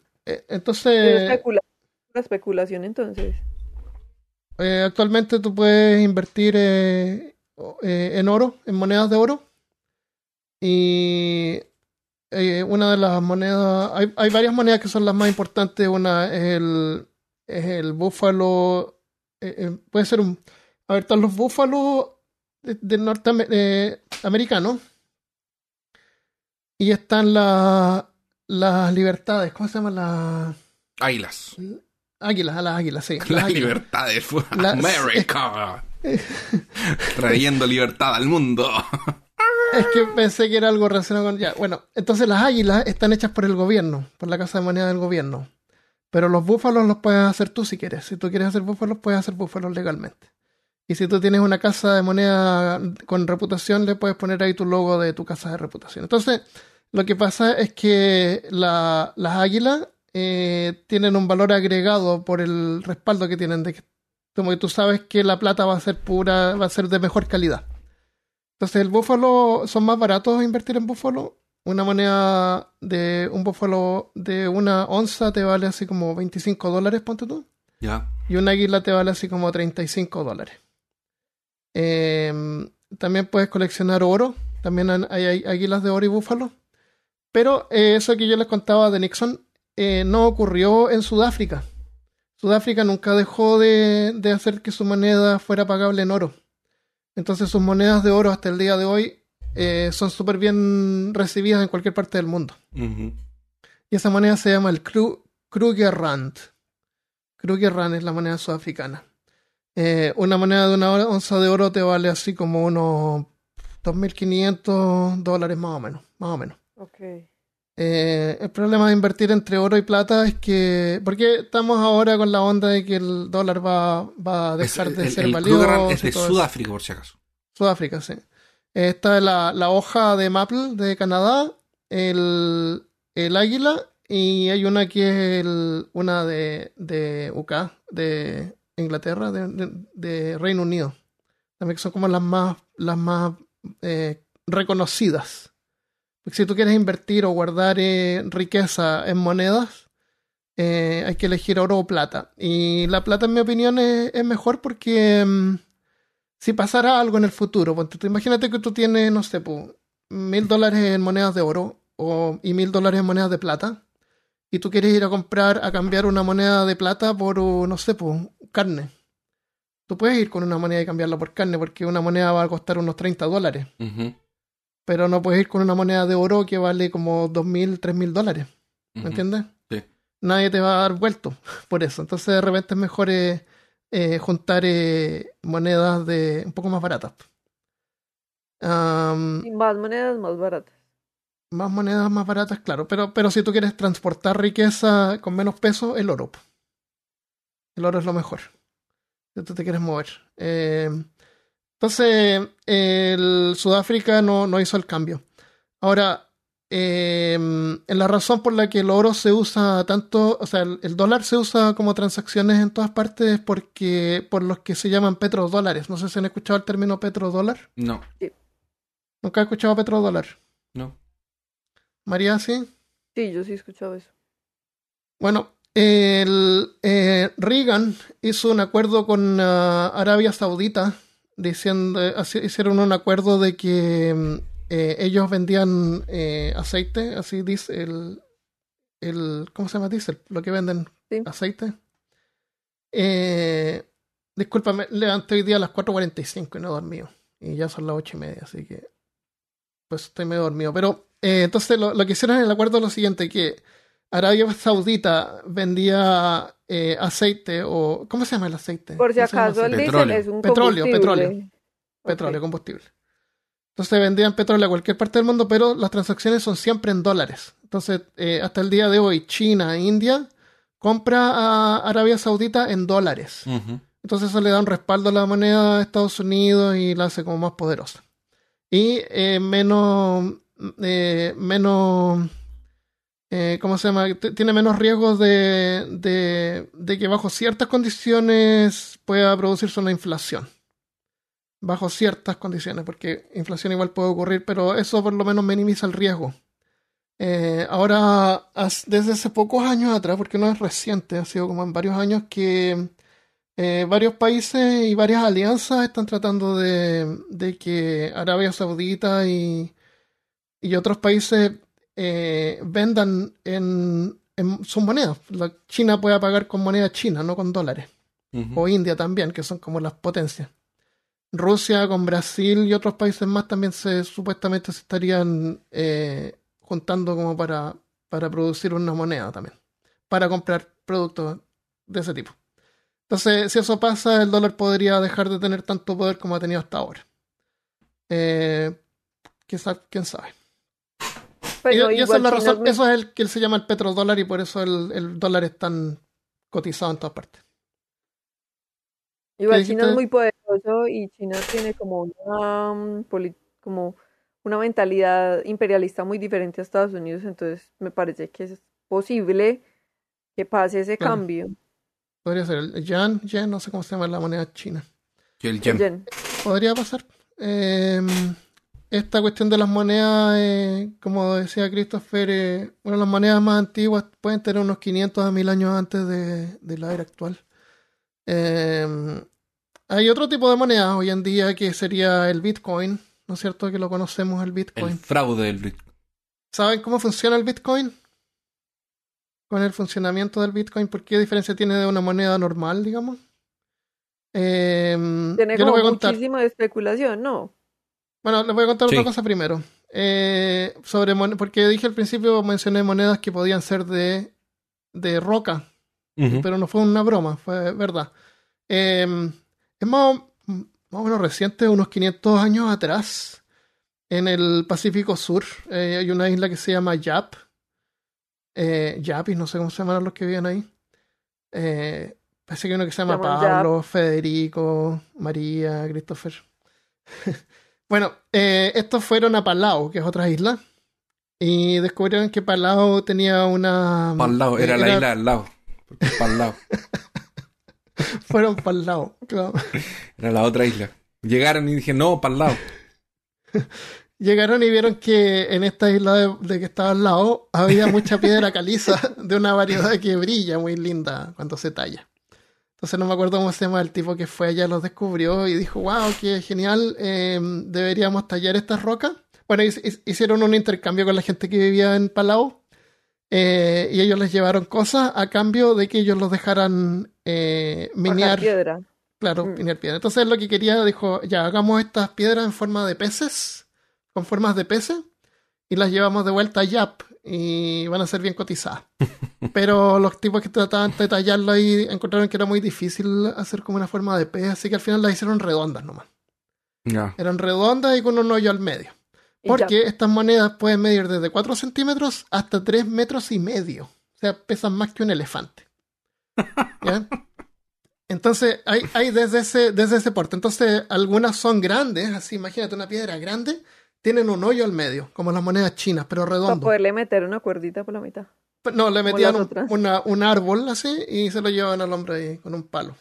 entonces, especula- la especulación entonces. eh, actualmente tú puedes invertir eh, eh, en oro, en monedas de oro. Y eh, una de las monedas, hay, hay varias monedas que son las más importantes. Una es el, es el búfalo, eh, eh, puede ser un, a ver, están los búfalos de, de norteamericanos. Y están la- las libertades, ¿cómo se llaman las Águilas. águilas? A las águilas, sí. las Las águilas. libertades. Las- América. Trayendo libertad al mundo. Es que pensé que era algo relacionado con. Ya, bueno, entonces las águilas están hechas por el gobierno, por la Casa de Moneda del gobierno. Pero los búfalos los puedes hacer tú si quieres. Si tú quieres hacer búfalos, puedes hacer búfalos legalmente. Y si tú tienes una casa de moneda con reputación, le puedes poner ahí tu logo de tu casa de reputación. Entonces, lo que pasa es que la- las águilas eh, tienen un valor agregado por el respaldo que tienen de que como que tú sabes que la plata va a ser pura, va a ser de mejor calidad. Entonces el búfalo son más baratos invertir en búfalo. Una moneda de un búfalo de una onza te vale así como 25 dólares, ponte tú. Ya. Y un águila te vale así como 35 dólares. Eh, también puedes coleccionar oro. También hay águilas de oro y búfalo. Pero eh, eso que yo les contaba de Nixon eh, no ocurrió en Sudáfrica. Sudáfrica nunca dejó de, de hacer que su moneda fuera pagable en oro. Entonces sus monedas de oro hasta el día de hoy eh, son súper bien recibidas en cualquier parte del mundo. Y esa moneda se llama el Kru- Krugerrand. Krugerrand es la moneda sudafricana. Eh, una moneda de una onza de oro te vale así como unos 2.500 dólares más o menos. Más o menos. Ok. Eh, el problema de invertir entre oro y plata es que... Porque estamos ahora con la onda de que el dólar va, va a dejar Es- de el, ser el valioso. Es de eso. Sudáfrica, por si acaso. Sudáfrica, sí. Eh, Está la, la hoja de maple de Canadá, el, el águila y hay una que es el- una de, de UK, de Inglaterra, de, de- de Reino Unido. También son como las más, las más eh, reconocidas. Si tú quieres invertir o guardar eh, riqueza en monedas, eh, hay que elegir oro o plata. Y la plata, en mi opinión, es, mejor porque... mm, si pasara algo en el futuro, tú, imagínate que tú tienes, no sé, mil dólares en monedas de oro o, y mil dólares en monedas de plata, y tú quieres ir a comprar, a cambiar una moneda de plata por, no sé, po, carne. Tú puedes ir con una moneda y cambiarla por carne, porque una moneda va a costar unos 30 dólares, pero no puedes ir con una moneda de oro que vale como 2.000, 3.000 dólares, ¿me ujú. entiendes? Sí. Nadie te va a dar vuelto por eso. Entonces de repente es mejor eh, eh, juntar eh, monedas de un poco más baratas. Y más monedas más baratas. más monedas más baratas, claro. Pero, pero si tú quieres transportar riqueza con menos peso, el oro. El oro es lo mejor. Si tú te quieres mover. Eh, entonces, el Sudáfrica no, no hizo el cambio. Ahora, eh, en la razón por la que el oro se usa tanto, o sea, el, el dólar se usa como transacciones en todas partes es porque por los que se llaman petrodólares. No sé si han escuchado el término petrodólar. No, Nunca he escuchado petrodólar. no. María, sí. Sí, yo sí he escuchado eso. Bueno, el, eh, Reagan hizo un acuerdo con ah, Arabia Saudita, diciendo, hicieron un acuerdo de que mm, eh, ellos vendían eh, aceite, así dice el, el, ¿cómo se llama? Diesel, lo que venden, Sí. aceite. Eh, Disculpa, me levanté hoy día a las 4.45 y no he dormido. Y ya son las 8 y media, así que. Pues estoy medio dormido. Pero eh, entonces lo, lo que hicieron en el acuerdo es lo siguiente: que Arabia Saudita vendía eh, aceite o. ¿Cómo se llama el aceite? Por si ¿Cómo se llama acaso el diésel es un Petróleo, combustible. petróleo. Petróleo, combustible. Entonces vendían petróleo a cualquier parte del mundo, pero las transacciones son siempre en dólares. Entonces, eh, hasta el día de hoy, China e India compra a Arabia Saudita en dólares. Entonces eso le da un respaldo a la moneda de Estados Unidos y la hace como más poderosa. Y eh, menos, eh, menos, eh, ¿cómo se llama? Tiene menos riesgos de, de, que bajo ciertas condiciones pueda producirse una inflación. Bajo ciertas condiciones, porque inflación igual puede ocurrir, pero eso por lo menos minimiza el riesgo. Eh, ahora, desde hace pocos años atrás, porque no es reciente, ha sido como en varios años que eh, varios países y varias alianzas están tratando de, de que Arabia Saudita y, y otros países eh, vendan en, en sus monedas. La China pueda pagar con moneda china, no con dólares. O India también, que son como las potencias. Rusia con Brasil y otros países más también se supuestamente se estarían eh, juntando como para, para producir una moneda también. Para comprar productos de ese tipo. Entonces, si eso pasa, el dólar podría dejar de tener tanto poder como ha tenido hasta ahora. Eh, sabe. quién sabe. Pero y, y esa igual es la China razón, eso es el que se llama el petrodólar y por eso el, el dólar es tan cotizado en todas partes. Igual ¿Qué China es muy poderoso y China tiene como una, poli- como una mentalidad imperialista muy diferente a Estados Unidos, entonces me parece que es posible que pase ese Claro. cambio. Podría ser el yen, yen, no sé cómo se llama la moneda china. Y el yen. Yen. Podría pasar. Eh, esta cuestión de las monedas, eh, como decía Christopher, eh, bueno, las monedas más antiguas pueden tener unos 500 a 1000 años antes de, de la era actual. Eh, hay otro tipo de moneda hoy en día que sería el Bitcoin, ¿no es cierto? Que lo conocemos, el El Bitcoin. fraude del Bitcoin. ¿Saben cómo funciona el Bitcoin? Con el funcionamiento del Bitcoin, ¿por qué diferencia tiene de una moneda normal, digamos? Eh, Tiene como voy a contar. muchísima especulación, ¿no? Bueno, les voy a contar Sí. otra cosa primero. Eh, sobre porque dije al principio, mencioné monedas que podían ser de, de roca, pero no fue una broma, fue verdad. Eh, es más, o- más o menos reciente, unos 500 años atrás, en el Pacífico Sur, eh, hay una isla que se llama Yap. Eh, Yapis, no sé cómo se llaman los que viven ahí. Eh, parece que hay uno que se llama Pablo, Federico, María, Christopher. bueno, eh, estos fueron a Palau, que es otra isla, y descubrieron que Palau tenía una... Al lado, era, la isla al lado. Lado. Fueron lado, claro. Era la otra isla. Llegaron y dije, no, lado. Llegaron y vieron que en esta isla de, de que estaba al lado había mucha piedra caliza de una variedad que brilla muy linda cuando se talla. Entonces no me acuerdo cómo se llama el tipo que fue allá, los descubrió y dijo, wow, qué genial, eh, deberíamos tallar estas rocas. Bueno, hic- hic- hicieron un intercambio con la gente que vivía en Palau eh, y ellos les llevaron cosas a cambio de que ellos los dejaran eh, minear piedra. Claro, Mm. pinear piedra. Entonces lo que quería, dijo, ya hagamos estas piedras en forma de peces, con formas de peces, y las llevamos de vuelta a Yap y van a ser bien cotizadas. Pero los tipos que trataban de tallarlo ahí encontraron que era muy difícil hacer como una forma de pez, así que al final las hicieron redondas nomás. Ya. Eran redondas y con un hoyo al medio. Porque estas monedas pueden medir desde 4 centímetros hasta 3 metros y medio. O sea, pesan más que un elefante. ¿Ya? Entonces, hay, hay desde, ese, desde ese porte. Entonces, algunas son grandes, así, imagínate una piedra grande, tienen un hoyo al medio, como las monedas chinas, pero Para redondo. poderle meter una cuerdita por la mitad. No, le metían las un, una- un árbol así y se lo llevaban al hombre ahí con un palo.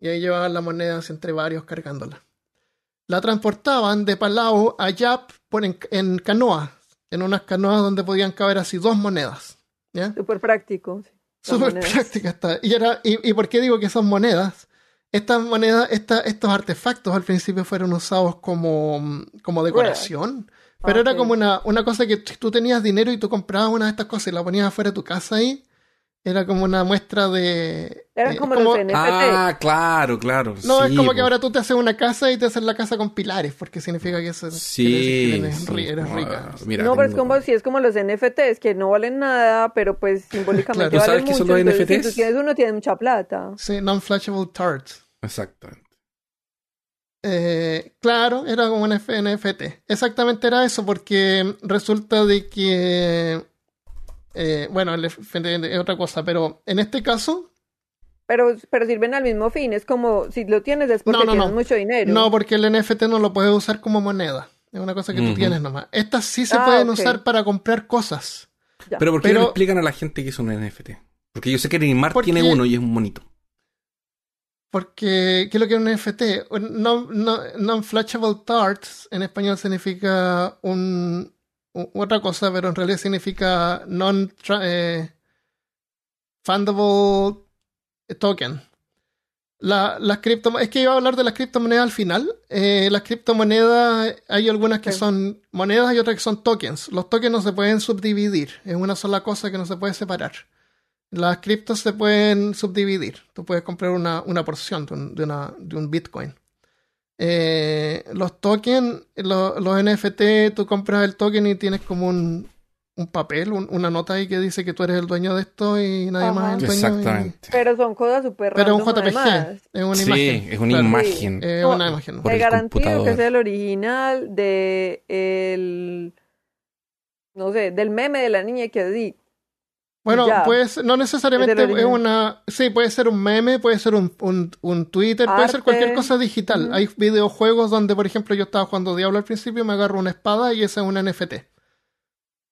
Y ahí llevaban la moneda así entre varios cargándola. La transportaban de Palau a Yap por en, en canoas, en unas canoas donde podían caber así dos monedas. ¿ya? Súper práctico. Las Súper monedas. práctica está. Y, era, y, y por qué digo que son monedas? Estas monedas, esta- estos artefactos al principio fueron usados como, como decoración. Pero era como una, una cosa que tú tenías dinero y tú comprabas una de estas cosas y la ponías afuera de tu casa ahí, Era como una muestra de. Eran eh, como, como- los NFT. Ah, claro, claro. No, es como que ahora tú te haces una casa y te haces la casa con pilares, porque significa que eso Sí, que eres, sí, rica. ah, mira, no, pero es como si es como los NFTs, que no valen nada, pero pues simbólicamente Claro. ¿Tú sabes qué mucho. son los entonces, NFTs? Si tú tienes uno, tienes mucha plata. Sí, non-flashable tarts. Exactamente. Eh, claro, era como un NFT. Exactamente era eso, porque resulta de que. Eh, bueno, el es otra cosa, pero en este caso, Pero, pero sirven al mismo fin. Es como si lo tienes es porque No, no, tienes no. mucho dinero. no, porque el NFT no lo puedes usar como moneda. Es una cosa que tú tienes nomás. Estas sí se Ah, pueden usar para comprar cosas. Ya. Pero ¿por qué no Pero- le explican a la gente que es un NFT? Porque yo sé que Neymar Porque- tiene uno y es un monito. Porque, ¿qué es lo que es un NFT? Un Non- non- Non-flashable tarts en español significa un, otra cosa, pero en realidad significa non eh, fundable token. La, las cripto, es que iba a hablar de las criptomonedas al final. Eh, las criptomonedas, hay algunas que son monedas y otras que son tokens. Los tokens no se pueden subdividir, es una sola cosa que no se puede separar. Las criptos se pueden subdividir. Tú puedes comprar una, una porción de un, de una- de un Bitcoin. Eh, los tokens, lo- los NFT, tú compras el token y tienes como un, un papel, un- una nota ahí que dice que tú eres el dueño de esto y nadie Ajá. más es el dueño. y- Exactamente. Pero son cosas súper pero es un JPG, además. es una sí, imagen. es una claro. imagen. Es No, una imagen. Te garantizo que es el original de el no sé, del meme de la niña que di. Bueno, Ya. pues no necesariamente Es una. Sí, puede ser un meme, puede ser un, un, un Twitter, puede ser cualquier cosa digital. Hay videojuegos donde, por ejemplo, yo estaba jugando Diablo al principio, me agarro una espada y esa es una NFT.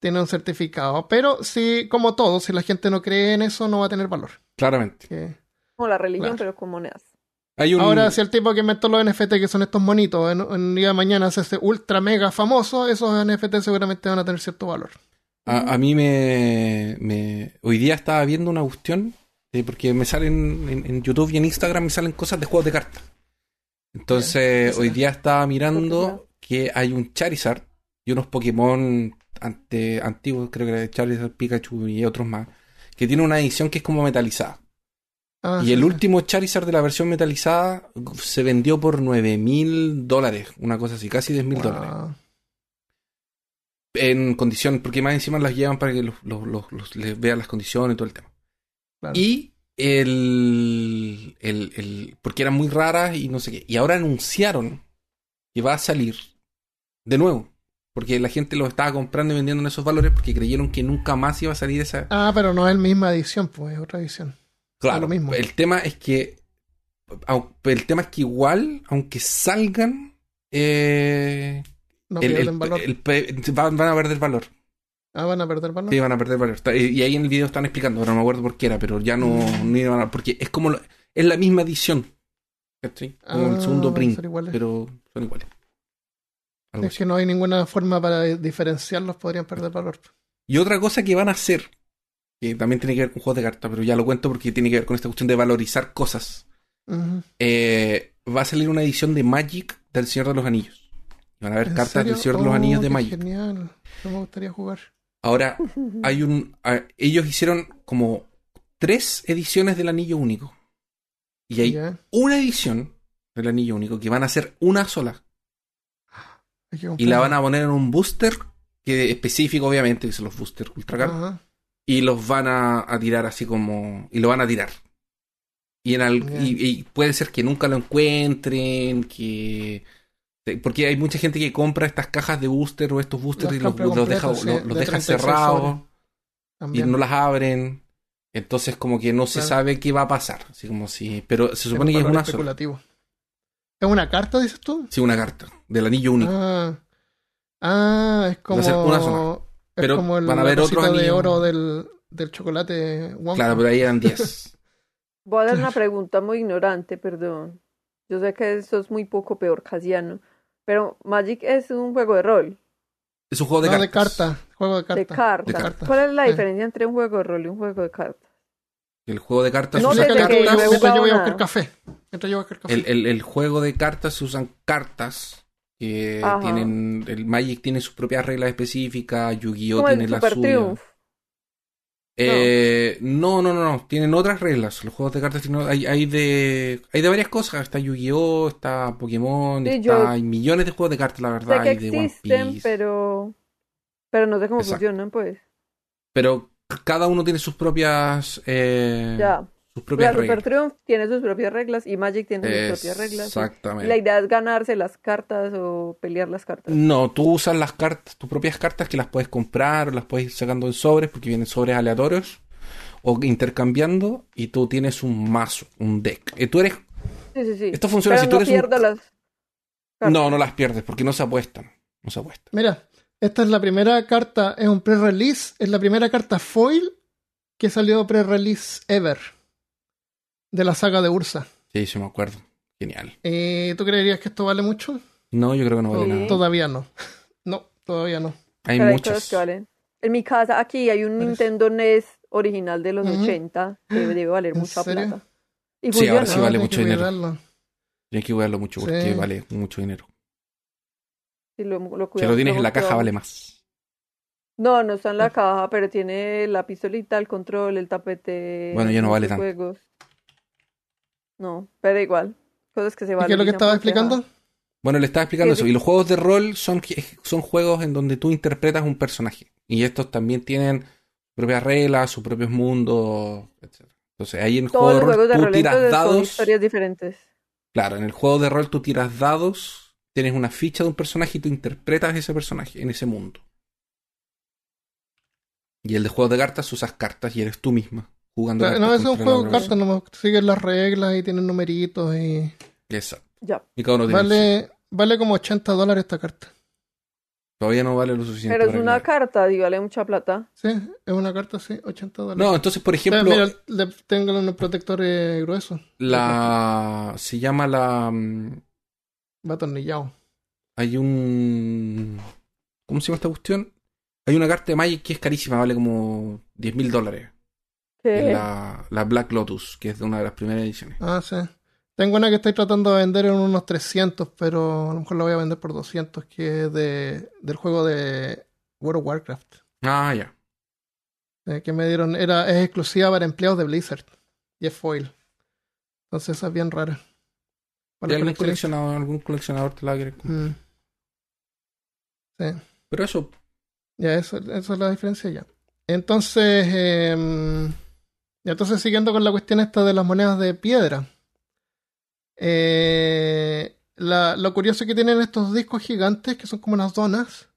Tiene un certificado. Pero sí, como todo, si la gente no cree en eso, no va a tener valor. Claramente. Que- Como la religión, Claro. pero con monedas. Hay un, Ahora, si el tipo que inventó los NFT, que son estos monitos, en, en día de mañana se hace ultra mega famoso, esos NFT seguramente van a tener cierto valor. A, a mí me, me- Hoy día estaba viendo una cuestión, eh, porque me salen en, en YouTube y en Instagram me salen cosas de juegos de cartas. Entonces, hoy día estaba mirando que hay un Charizard y unos Pokémon ante, antiguos, creo que era Charizard, Pikachu y otros más, que tiene una edición que es como metalizada. Ah, Y el sí. último Charizard de la versión metalizada se vendió por 9 mil dólares, una cosa así, casi 10 mil dólares. En condición, porque más encima las llevan para que los, los- los- los- les vean las condiciones y todo el tema. Claro. Y el, el, el- Porque eran muy raras y no sé qué. Y ahora anunciaron que va a salir de nuevo. Porque la gente los estaba comprando y vendiendo en esos valores porque creyeron que nunca más iba a salir esa. Ah, pero no es la misma edición, pues es otra edición. Claro, lo mismo. El tema es que. El tema es que igual, aunque salgan. eh, No el- pierden el- valor. el van, van a perder valor. Ah, van a perder valor. Sí, van a perder valor. Y ahí en el video están explicando, pero no me acuerdo por qué era, pero ya no, Mm. no iban a- porque es como lo- es la misma edición. ¿cachai? Como el Ah, segundo van print, pero son iguales. Algo Es así. que no hay ninguna forma para diferenciarlos, podrían perder valor. Y otra cosa que van a hacer, que también tiene que ver con juegos de cartas, pero ya lo cuento porque tiene que ver con esta cuestión de valorizar cosas. Eh, va a salir una edición de Magic del Señor de los Anillos. Van a haber ¿En cartas serio? del Señor de los Oh, Anillos de qué Magic. Genial. No me gustaría jugar. Ahora, hay un. a- ellos hicieron como tres ediciones del Anillo Único. Y hay una edición del Anillo Único que van a ser una sola. Y la van a poner en un booster que específico, obviamente, que son los boosters ultra caros. Y los van a, a tirar así como. Y lo van a tirar. Y, en al- y puede ser que nunca lo encuentren, que. Porque hay mucha gente que compra estas cajas de booster o estos boosters y los, los deja, completas, sí, los, los de deja 36 cerrados y no las abren. Entonces, como que no se Claro. sabe qué va a pasar. Así como si. Pero se supone que es una sola. especulativo. ¿Es una carta, dices tú? Sí, una carta del anillo único. Ah, ah es como. Va a ser una sola. Es Pero como el van a haber otros de anillos. oro del, del chocolate Wonka. Claro, pero ahí eran 10. Voy a dar una pregunta muy ignorante, perdón. Yo sé que eso es muy poco peor, casiano. Pero Magic es un juego de rol, es un juego de no, de cartas. carta. Juego de carta. de cartas. De cartas. ¿Cuál es la diferencia entre un juego de rol y un juego de cartas? El juego de cartas No se usa desde Mientras yo- voy a buscar café. Mientras yo voy a buscar café. El, el- el juego de cartas se usan cartas que Ajá. tienen. El Magic tiene sus propias reglas específicas, Yu-Gi-Oh! Tiene el la suya. Eh, no, no, no, no. Tienen otras reglas. Los juegos de cartas tienen- hay, hay de hay de varias cosas. Está Yu-Gi-Oh, está Pokémon, Sí, está, yo- hay millones de juegos de cartas, la Sé verdad. que Hay de One existen, Piece. pero. Pero no sé cómo Exacto. funcionan, pues. Pero cada uno tiene sus propias eh, Ya. Sus La propias Super reglas. Triumph tiene sus propias reglas y Magic tiene sus propias reglas. sí. Exactamente. La idea es ganarse las cartas o pelear las cartas. No, tú usas las cartas, tus propias cartas que las puedes comprar o las puedes ir sacando en sobres porque vienen sobres aleatorios o intercambiando y tú tienes un mazo, un deck. Y tú eres Sí, sí, sí. Esto funciona pero si tú no eres un- pierdo las. cartas. No, no las pierdes porque no se apuestan. No se apuestan. Mira, esta es la primera carta, es un pre-release, es la primera carta foil que salió pre-release ever de la saga de Ursa. Sí, sí me acuerdo. Genial. Eh, ¿Tú creerías que esto vale mucho? No, yo creo que no vale Sí. nada. Todavía no. No, todavía no. Hay pero hay muchas. cosas que valen. En mi casa, aquí hay un Parece. Nintendo NES original de los Ujú. 80 que debe valer ¿En mucha serio? plata. Y Sí, ahora sí vale mucho dinero. cuidarlo. Hay que cuidarlo mucho porque Sí. vale mucho dinero. Sí, lo, lo Si lo tienes en la caja vale más. No, no está en la caja, pero tiene la pistolita, el control, el tapete. Bueno, ya no vale tanto. juegos. No, pero igual. Cosas que se ¿Y valen. qué es lo que estaba explicando? Bueno, le estaba explicando Sí, eso. sí. Y los juegos de rol son, son juegos en donde tú interpretas un personaje. Y estos también tienen sus propias reglas, sus propios mundos, etc. Entonces, ahí en el juego Todos de los rol juegos de tú rol tiras entonces, son dados. historias diferentes. Claro, en el juego de rol tú tiras dados, tienes una ficha de un personaje y tú interpretas ese personaje en ese mundo. Y el de juego de cartas usas cartas y eres tú misma jugando. Claro, cartas no, es un juego de cartas, no siguen las reglas y tienen numeritos y... Exacto. Ya. Y cada uno tiene Vale, vale como 80 dólares esta carta. Todavía no vale lo suficiente. Pero es una carta y vale mucha plata. Sí, es una carta, sí, 80 dólares. No, entonces, por ejemplo, mira, le tengo unos protectores gruesos. la se llama la mm, Va atornillado. hay un ¿cómo se llama esta cuestión? Hay una carta de Magic que es carísima, vale como 10 mil dólares. Es La, la Black Lotus, que es de una de las primeras ediciones. Ah, sí. Tengo una que estoy tratando de vender en unos 300, pero a lo mejor la voy a vender por 200, que es de, del juego de World of Warcraft. Ah, ya. eh, que me dieron, era, es exclusiva para empleados de Blizzard. Y es foil. Entonces esa es bien rara. ¿Y algún coleccionador, algún coleccionador te la quiere? Mm. Sí. Pero eso, Ya, eso, eso es la diferencia ya. Entonces, y entonces siguiendo con la cuestión esta de las monedas de piedra. Eh, la- lo curioso que tienen estos discos gigantes, que son como unas donas,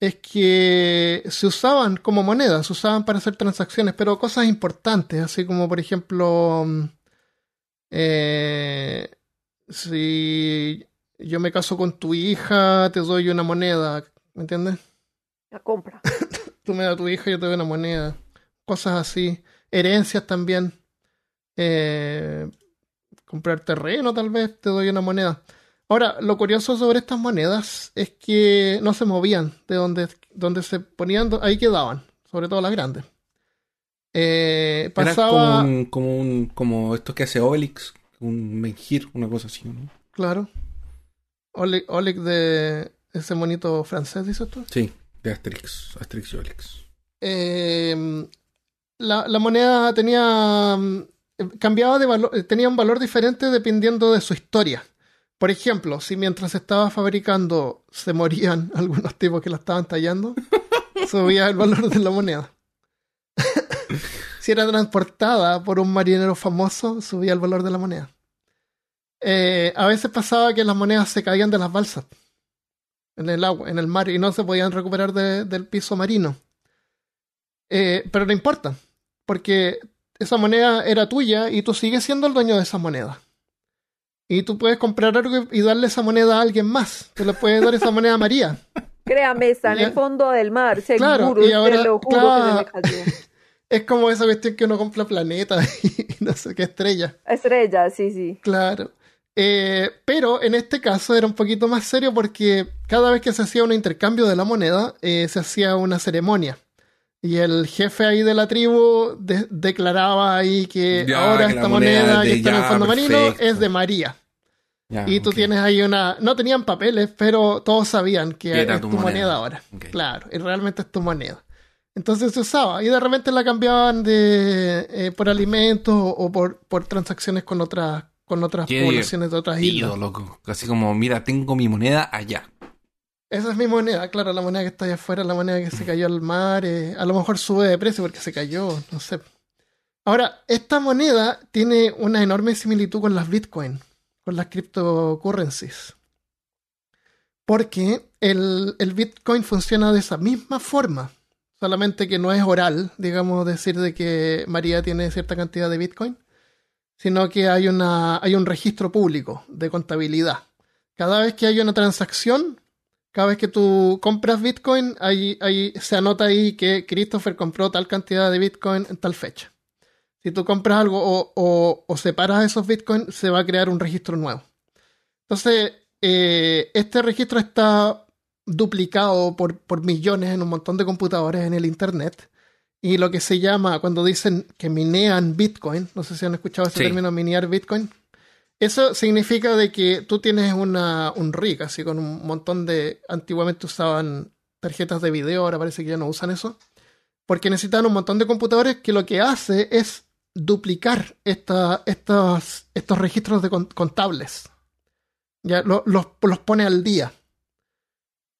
es que se usaban como monedas, se usaban para hacer transacciones, pero cosas importantes, así como por ejemplo, mm, eh, si yo me caso con tu hija, te doy una moneda, ¿me entiendes? la compra. tú me das a tu hija, yo te doy una moneda. Cosas así. Herencias también. Eh, comprar terreno, tal vez, te doy una moneda. Ahora, lo curioso sobre estas monedas es que no se movían de donde, donde se ponían, ahí quedaban, sobre todo las grandes. Eh, era pasaba, como un, como un, como esto que hace Obelix, un menhir, una cosa así, ¿no? claro, Oleg, Oleg de ese monito francés, dices tú. Sí, de Asterix, Asterix y Obelix. eh, la, la moneda tenía mm, cambiaba de valor, tenía un valor diferente dependiendo de su historia. Por ejemplo, si mientras se estaba fabricando se morían algunos tipos que la estaban tallando, subía el valor de la moneda. si era transportada por un marinero famoso, subía el valor de la moneda. Eh, a veces pasaba que las monedas se caían de las balsas en el agua, en el mar, y no se podían recuperar de- del piso marino. Eh, pero no importa, porque esa moneda era tuya y tú sigues siendo el dueño de esa moneda. Y tú puedes comprar algo y darle esa moneda a alguien más. Tú le puedes dar esa moneda a María. Créame, está en el fondo del mar, seguro, Claro, y ahora- te lo juro claro. que se me cayó. Es como esa cuestión que uno compra planeta y no sé qué estrella. Estrella, sí, sí. Claro. Eh, pero en este caso era un poquito más serio porque cada vez que se hacía un intercambio de la moneda, eh, se hacía una ceremonia. Y el jefe ahí de la tribu de- declaraba ahí que Ya, ahora que esta moneda moneda es de- que está en el fondo marino es de María. Ya, Y tú tienes ahí una... No tenían papeles, pero todos sabían que es tu moneda, moneda. ahora. Claro, y realmente es tu moneda. Entonces se usaba y de repente la cambiaban de eh, por alimentos o por, por transacciones con otras con otras poblaciones de otras Tío, islas. loco. Así como, mira, tengo mi moneda allá. Esa es mi moneda, claro, la moneda que está allá afuera, la moneda que se cayó al mar, eh, a lo mejor sube de precio porque se cayó, no sé. Ahora, esta moneda tiene una enorme similitud con las Bitcoin, con las cryptocurrencies. Porque el, el Bitcoin funciona de esa misma forma, solamente que no es oral, digamos, decir de que María tiene cierta cantidad de Bitcoin, sino que hay, una, hay un registro público de contabilidad. Cada vez que hay una transacción, cada vez que tú compras Bitcoin, ahí, ahí se anota ahí que Christopher compró tal cantidad de Bitcoin en tal fecha. Si tú compras algo o, o- o separas esos Bitcoin, se va a crear un registro nuevo. Entonces, eh, este registro está duplicado por, por millones en un montón de computadores en el Internet. Y lo que se llama, cuando dicen que minean Bitcoin, no sé si han escuchado ese Sí. término, minear Bitcoin, eso significa de que tú tienes una, un rig, así con un montón de... Antiguamente usaban tarjetas de video, ahora parece que ya no usan eso. Porque necesitan un montón de computadores que lo que hace es duplicar esta- estos, estos registros de con- contables. Ya lo- los, los pone al día.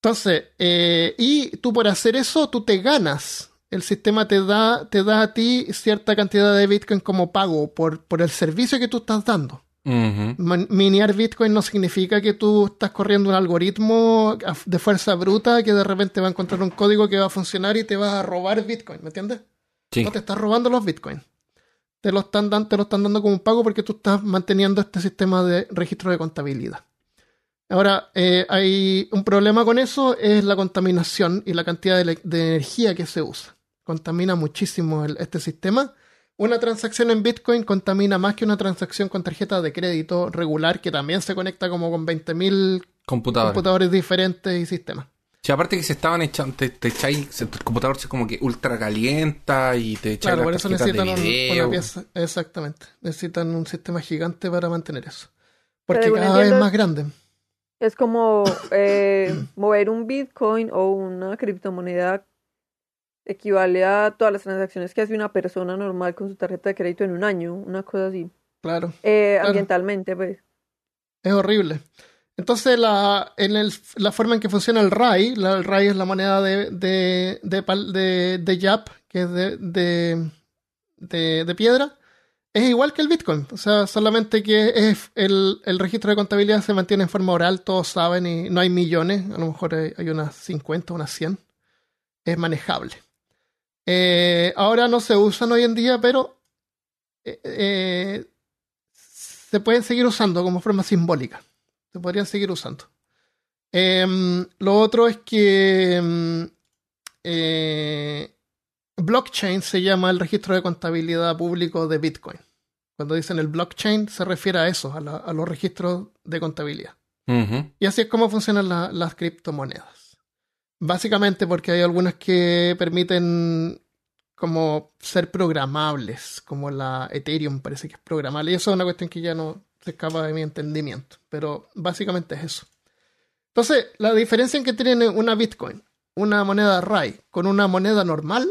Entonces, eh, y tú por hacer eso, tú te ganas. El sistema te da, te da a ti cierta cantidad de Bitcoin como pago por, por el servicio que tú estás dando. Minear Bitcoin no significa que tú estás corriendo un algoritmo de fuerza bruta que de repente va a encontrar un código que va a funcionar y te va a robar Bitcoin, ¿me entiendes? Sí. No te estás robando los Bitcoin. Te lo, están dan- te lo están dando como un pago porque tú estás manteniendo este sistema de registro de contabilidad. Ahora, eh, hay un problema con eso, es la contaminación y la cantidad de, energía que se usa. Contamina muchísimo el- este sistema. Una transacción en Bitcoin contamina más que una transacción con tarjeta de crédito regular que también se conecta como con 20.000 Computador. computadores diferentes y sistemas. Sí, aparte que se estaban echando, te, te echáis, el computador se como que ultra calienta y te echáis Claro, por eso necesitan de un- video. una pieza. Exactamente. Necesitan un sistema gigante para mantener eso. Porque cada vez es más grande. Es como eh, mover un Bitcoin o una criptomoneda equivale a todas las transacciones que hace una persona normal con su tarjeta de crédito en un año, una cosa así. Claro. Eh, Claro. Ambientalmente, pues. Es horrible. Entonces, la, en el- la forma en que funciona el RAI, la, el RAI es la moneda de, de, de, de- de Yap, que es de, de, de- de piedra, es igual que el Bitcoin. O sea, solamente que es el, el registro de contabilidad se mantiene en forma oral, todos saben, y no hay millones, a lo mejor hay, hay unas 50, unas 100. Es manejable. Eh, ahora no se usan hoy en día, pero eh, eh, se pueden seguir usando como forma simbólica. Se podrían seguir usando. Em, lo otro es que em, blockchain se llama el registro de contabilidad público de Bitcoin. Cuando dicen el blockchain se refiere a eso, a, la- a los registros de contabilidad. Y así es como funcionan la- las criptomonedas. Básicamente porque hay algunas que permiten como ser programables, como la Ethereum parece que es programable. Y eso es una cuestión que ya no se escapa de mi entendimiento. Pero básicamente es eso. Entonces, la diferencia en que tiene una Bitcoin, una moneda RAI, con una moneda normal,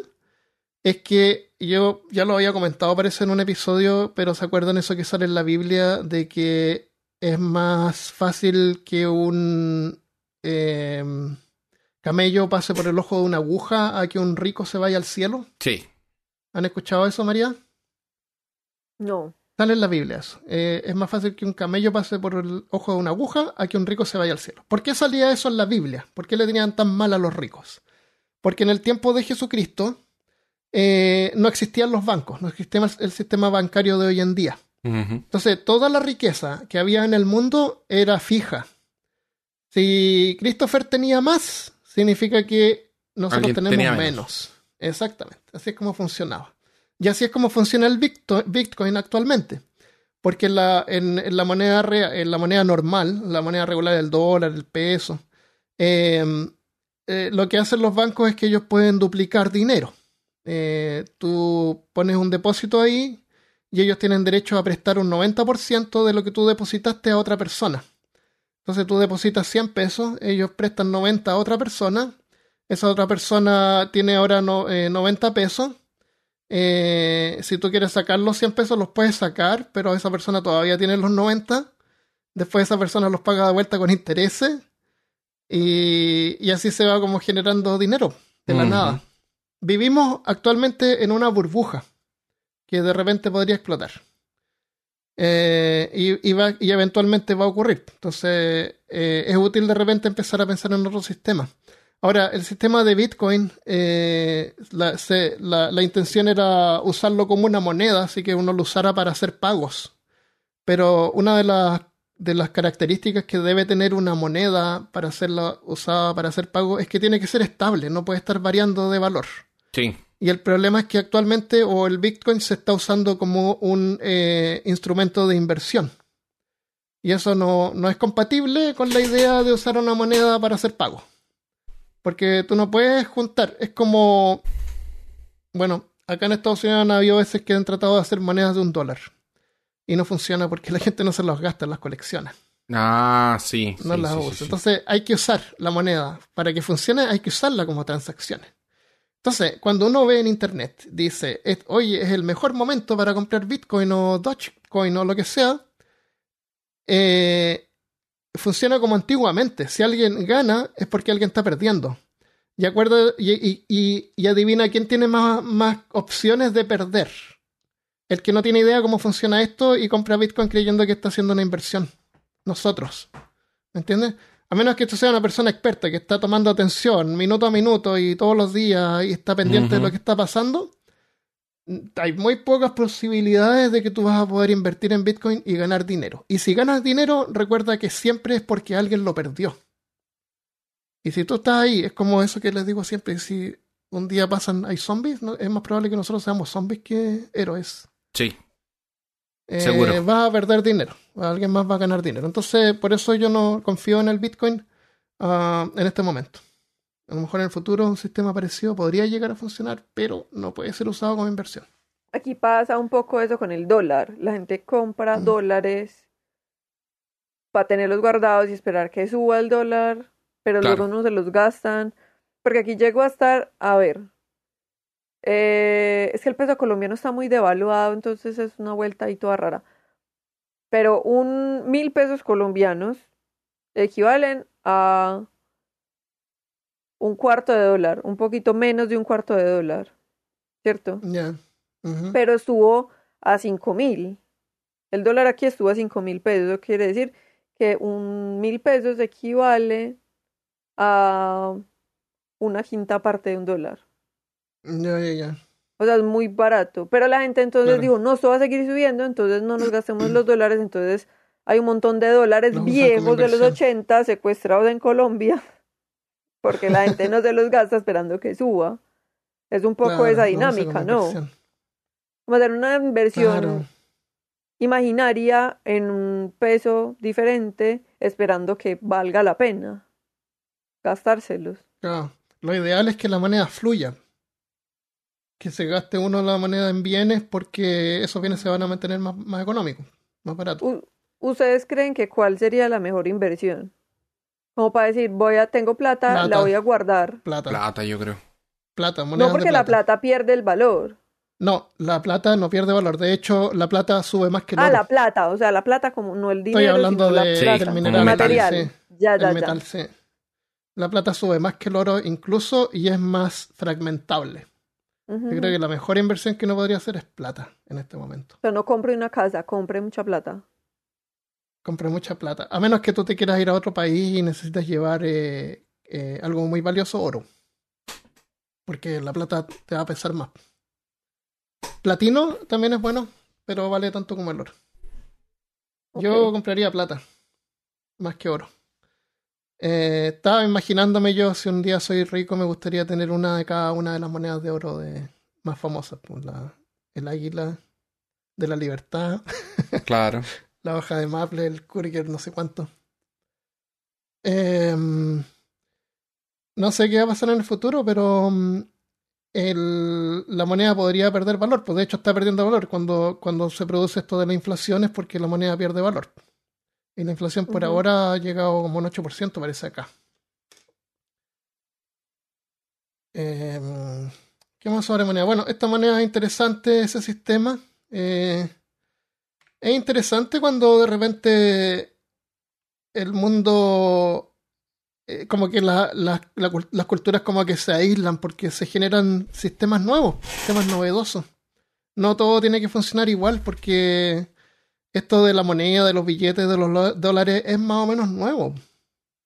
es que yo ya lo había comentado, parece en un episodio, pero ¿se acuerdan eso que sale en la Biblia de que es más fácil que un em, camello pase por el ojo de una aguja a que un rico se vaya al cielo? Sí. ¿Han escuchado eso, María? No. Sale en la Biblia eso. Eh, es más fácil que un camello pase por el ojo de una aguja a que un rico se vaya al cielo. ¿Por qué salía eso en la Biblia? ¿Por qué le tenían tan mal a los ricos? Porque en el tiempo de Jesucristo eh, no existían los bancos, no existía el- sistema bancario de hoy en día. Entonces, toda la riqueza que había en el mundo era fija. Si Christopher tenía más, significa que nosotros tenemos menos. menos. Exactamente. Así es como funcionaba. Y así es como funciona el Bitco- Bitcoin actualmente. Porque en la, en, en la moneda en la moneda normal, la moneda regular, el dólar, el peso, eh, eh, lo que hacen los bancos es que ellos pueden duplicar dinero. Eh, tú pones un depósito ahí y ellos tienen derecho a prestar un 90% de lo que tú depositaste a otra persona. Entonces tú depositas 100 pesos, ellos prestan 90 a otra persona esa otra persona tiene ahora no, eh, 90 pesos. Eh, si tú quieres sacar los 100 pesos, los puedes sacar, pero esa persona todavía tiene los 90. Después esa persona los paga de vuelta con intereses. Y, y así se va como generando dinero de la nada. Vivimos actualmente en una burbuja que de repente podría explotar. Eh, y, y va- y eventualmente va a ocurrir. Entonces, eh, es útil de repente empezar a pensar en otro sistema. Ahora, el sistema de Bitcoin, eh, la, la- la intención era usarlo como una moneda, así que uno lo usara para hacer pagos. Pero una de las, de las características que debe tener una moneda para hacerla usada para hacer pagos es que tiene que ser estable, no puede estar variando de valor. Sí. Y el problema es que actualmente o el Bitcoin se está usando como un eh, instrumento de inversión. Y eso no, no es compatible con la idea de usar una moneda para hacer pagos. Porque tú no puedes juntar. Es como. Bueno, acá en Estados Unidos han habido veces que han tratado de hacer monedas de un dólar. Y no funciona porque la gente no se los gasta, las colecciona. Ah, sí. No sí, las sí, usa. sí. Entonces hay que usar la moneda. Para que funcione hay que usarla como transacciones. Entonces, cuando uno ve en internet, dice, oye, es el mejor momento para comprar Bitcoin o Dogecoin o lo que sea, eh, funciona como antiguamente. Si alguien gana, es porque alguien está perdiendo. Y, acuerda, y, y- y- y adivina quién tiene más, más opciones de perder. El que no tiene idea cómo funciona esto y compra Bitcoin creyendo que está haciendo una inversión. Nosotros. ¿Me entiendes? A menos que esto sea una persona experta que está tomando atención minuto a minuto y todos los días y está pendiente de lo que está pasando, mm, hay muy pocas posibilidades de que tú vas a poder invertir en Bitcoin y ganar dinero. Y si ganas dinero, recuerda que siempre es porque alguien lo perdió. Y si tú estás ahí, es como eso que les digo siempre, si un día pasan, hay zombies, ¿no? es más probable que nosotros seamos zombies que héroes. Sí. Eh, Seguro. vas a perder dinero. Alguien más va a ganar dinero. Entonces, por eso yo no confío en el Bitcoin ah, en este momento. A lo mejor en el futuro un sistema parecido podría llegar a funcionar, pero no puede ser usado como inversión. Aquí pasa un poco eso con el dólar. La gente compra Mm. dólares para tenerlos guardados y esperar que suba el dólar, pero Claro. luego no se los gastan. Porque aquí llegó a estar, a ver, eh, es que el peso colombiano está muy devaluado, entonces es una vuelta ahí toda rara. Pero un mil pesos colombianos equivalen a un cuarto de dólar, un poquito menos de un cuarto de dólar, ¿cierto? Ya. Pero estuvo a cinco mil. El dólar aquí estuvo a cinco mil pesos. Eso quiere decir que un mil pesos equivale a una quinta parte de un dólar. Ya, ya, ya. O sea, es muy barato. Pero la gente entonces Claro. dijo, no, esto va a seguir subiendo, entonces no nos gastemos los dólares. Entonces hay un montón de dólares viejos de los inversión. 80 secuestrados en Colombia, porque la gente no se los gasta esperando que suba. Es un poco Claro, esa dinámica, ¿no? inversión. Como hacer una inversión Claro. imaginaria en un peso diferente, esperando que valga la pena gastárselos. Lo ideal es que la moneda fluya. Que se gaste uno la moneda en bienes porque esos bienes se van a mantener más, más económicos, más baratos. ¿Ustedes creen que cuál sería la mejor inversión? Como para decir, voy a, tengo plata, la voy a guardar. Plata. Plata, yo creo. Plata, monedas No porque de la plata pierde el valor. No, la plata no pierde valor. De hecho, la plata sube más que el Ah, oro. la plata, o sea, la plata como no el dinero, Estoy hablando sino la de, plata, mineral. el metal, material. sí. Ya, ya, el ya. metal, sí. La plata sube más que el oro incluso y es más fragmentable. Yo creo que la mejor inversión que uno podría hacer es plata en este momento. O sea, no compre una casa, compre mucha plata. Compre mucha plata. A menos que tú te quieras ir a otro país y necesitas llevar eh, eh, algo muy valioso, oro. Porque la plata te va a pesar más. Platino también es bueno, pero vale tanto como el oro. Yo compraría plata, más que oro. Eh, estaba imaginándome yo, si un día soy rico, me gustaría tener una de cada una de las monedas de oro de, más famosas. pues, la, el águila de la libertad, Claro. la hoja de maple, el Kurger, no sé cuánto. Em, no sé qué va a pasar en el futuro, pero mm, el- la moneda podría perder valor. Pues de hecho está perdiendo valor cuando, cuando se produce esto de la inflación es porque la moneda pierde valor. Y la inflación por ahora ha llegado como un 8%, parece acá. Eh, ¿Qué más sobre moneda? Bueno, esta moneda es interesante, ese sistema. Eh, es interesante cuando de repente el mundo, eh, como que la- la- la cul- las culturas como que se aíslan porque se generan sistemas nuevos, sistemas novedosos. No todo tiene que funcionar igual porque esto de la moneda, de los billetes, de los lo- dólares es más o menos nuevo.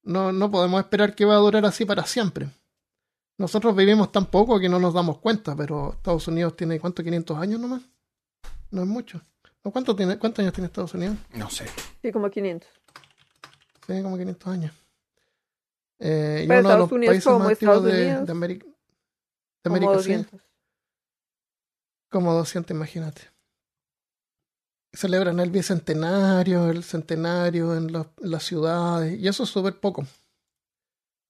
No, no podemos esperar que va a durar así para siempre. Nosotros vivimos tan poco que no nos damos cuenta, pero Estados Unidos tiene, ¿cuánto? ¿500 años nomás? No es mucho. ¿No? ¿Cuánto tiene, ¿Cuántos años tiene Estados Unidos? No sé. Sí, como 500. Sí, como 500 años. Eh, y uno de los Estados Unidos países como más Estados de, Unidos, de América. De Como América, sí. 200. Como 200, imagínate. Celebran el bicentenario, el centenario en, las ciudades, y eso es súper poco.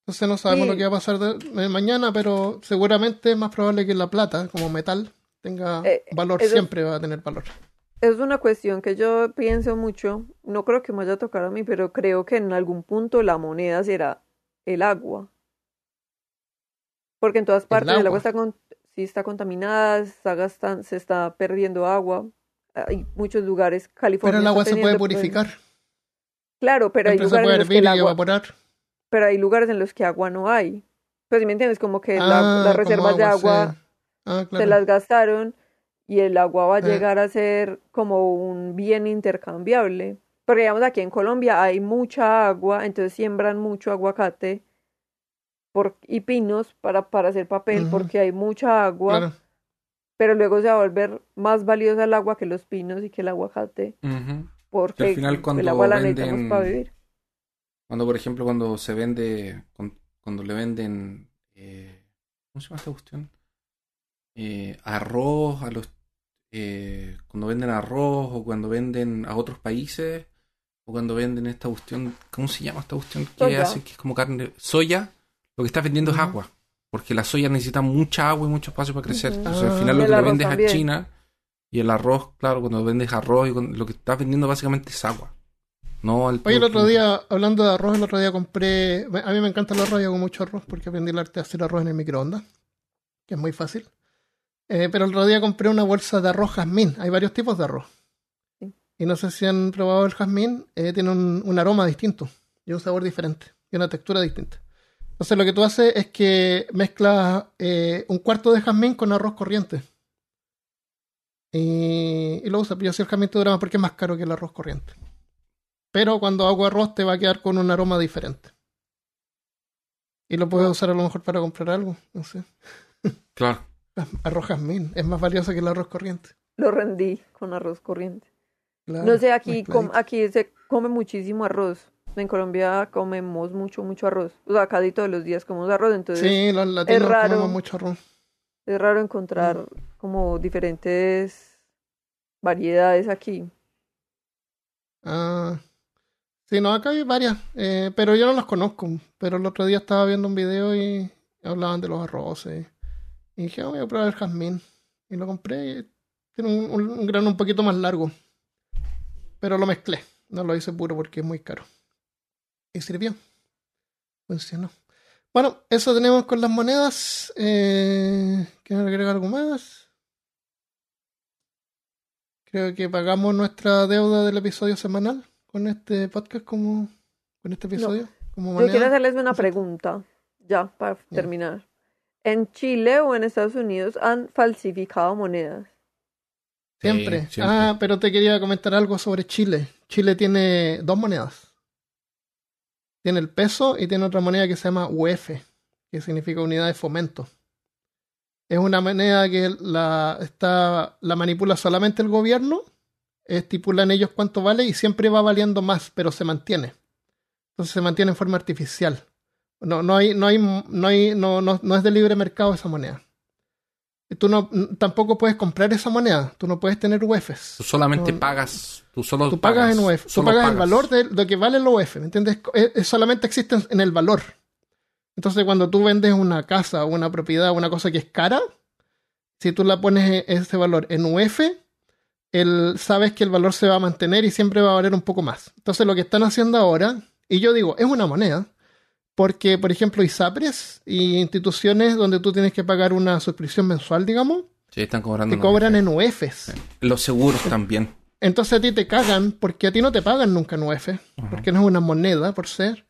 Entonces no sabemos Sí. lo que va a pasar de- mañana, pero seguramente es más probable que la plata, como metal, tenga Eh, valor, eso- siempre va a tener valor. Es una cuestión que yo pienso mucho. No creo que me vaya a tocar a mí, pero creo que en algún punto la moneda será el agua. Porque en todas partes el agua. agua está, con, sí está contaminada, se está, gastan- se está perdiendo agua. Hay muchos lugares, California. Pero el agua se puede purificar, problemas. Claro, pero hay se lugares puede en los que hervir el y agua, evaporar. pero hay lugares en los que agua no hay. Pues, ¿me entiendes? Como que Ah, las reservas de agua se- Ah, se las gastaron y el agua va a Eh. llegar a ser como un bien intercambiable. Porque digamos aquí en Colombia hay mucha agua, entonces siembran mucho aguacate por, y pinos para, para hacer papel porque hay mucha agua, Claro. Pero luego se va a volver más valiosa el agua que los pinos y que el aguacate porque al final el cuando agua la venden- necesitamos para vivir. Cuando, por ejemplo, cuando se vende, con- cuando le venden, eh, ¿cómo se llama esta cuestión? Eh, arroz a los, eh, cuando venden arroz o cuando venden a otros países o cuando venden esta cuestión, ¿cómo se llama esta cuestión que hace que es como carne? Soya, lo que estás vendiendo es agua, porque la soya necesita mucha agua y mucho espacio para crecer. Entonces, al Ah. final lo El que le arroz vendes también. a China y el arroz, claro, cuando vendes arroz y con- lo que estás vendiendo básicamente es agua. No al Oye, el otro día, hablando de arroz, el otro día compré. A mí me encanta el arroz, yo hago mucho arroz porque aprendí el arte de hacer arroz en el microondas, que es muy fácil. Eh, pero el otro día compré una bolsa de arroz jazmín. Hay varios tipos de arroz. Sí. Y no sé si han probado el jazmín, eh, tiene un, un aroma distinto y un sabor diferente y una textura distinta. Entonces, lo que tú haces es que mezclas eh, un cuarto de jazmín con arroz corriente. Y, y lo usas. Yo hacía el jazmín te dura más porque es más caro que el arroz corriente. Pero cuando hago arroz te va a quedar con un aroma diferente. Y lo puedes usar a lo mejor para comprar algo. No sé. Claro. Arroz jazmín es más valioso que el arroz corriente. Lo rendí con arroz corriente. Claro, No sé, aquí, com- aquí se come muchísimo arroz. En Colombia comemos mucho, mucho arroz. O sea, casi todos los días comemos arroz, entonces Sí, los latinos raro. comemos mucho arroz. es raro encontrar como diferentes variedades aquí. Ah, sí, no, acá hay varias, eh, pero yo no las conozco. Pero el otro día estaba viendo un video y hablaban de los arroces. Y dije, "Ah, voy a probar el jazmín. Y lo compré y tiene un, un- un grano un poquito más largo. Pero lo mezclé, no lo hice puro porque es muy caro. Y sirvió. Funcionó. Bueno, eso tenemos con las monedas. Eh, ¿Quieren agregar algo más? Creo que pagamos nuestra deuda del episodio semanal con este podcast como con este episodio como Yo quiero hacerles una pregunta, ya, para terminar. ¿En Chile o en Estados Unidos han falsificado monedas? Siempre. Sí, siempre. Ah, pero te quería comentar algo sobre Chile. Chile tiene dos monedas. Tiene el peso y tiene otra moneda que se llama UF, que significa unidad de fomento. Es una moneda que la, está, la manipula solamente el gobierno, estipulan ellos cuánto vale y siempre va valiendo más, pero se mantiene. Entonces se mantiene en forma artificial. No, no hay, no hay, no hay, no, no, no es de libre mercado esa moneda. Tú no, tampoco puedes comprar esa moneda. Tú no puedes tener UEFs. Tú solamente No, pagas, tú solo Tú pagas, en UF, tú pagas el valor de lo que vale el UF, ¿me entiendes? Es- es- solamente existe en el valor. Entonces, cuando tú vendes una casa o una propiedad, una cosa que es cara, si tú la pones e- ese valor en UF, el, sabes que el valor se va a mantener y siempre va a valer un poco más. Entonces, lo que están haciendo ahora, y yo digo, es una moneda, Porque, por ejemplo, ISAPRES y instituciones donde tú tienes que pagar una suscripción mensual, digamos, Sí, están cobrando. te cobran UF. en UEFs. Los seguros también. Entonces a ti te cagan porque a ti no te pagan nunca en UF, porque no es una moneda por ser.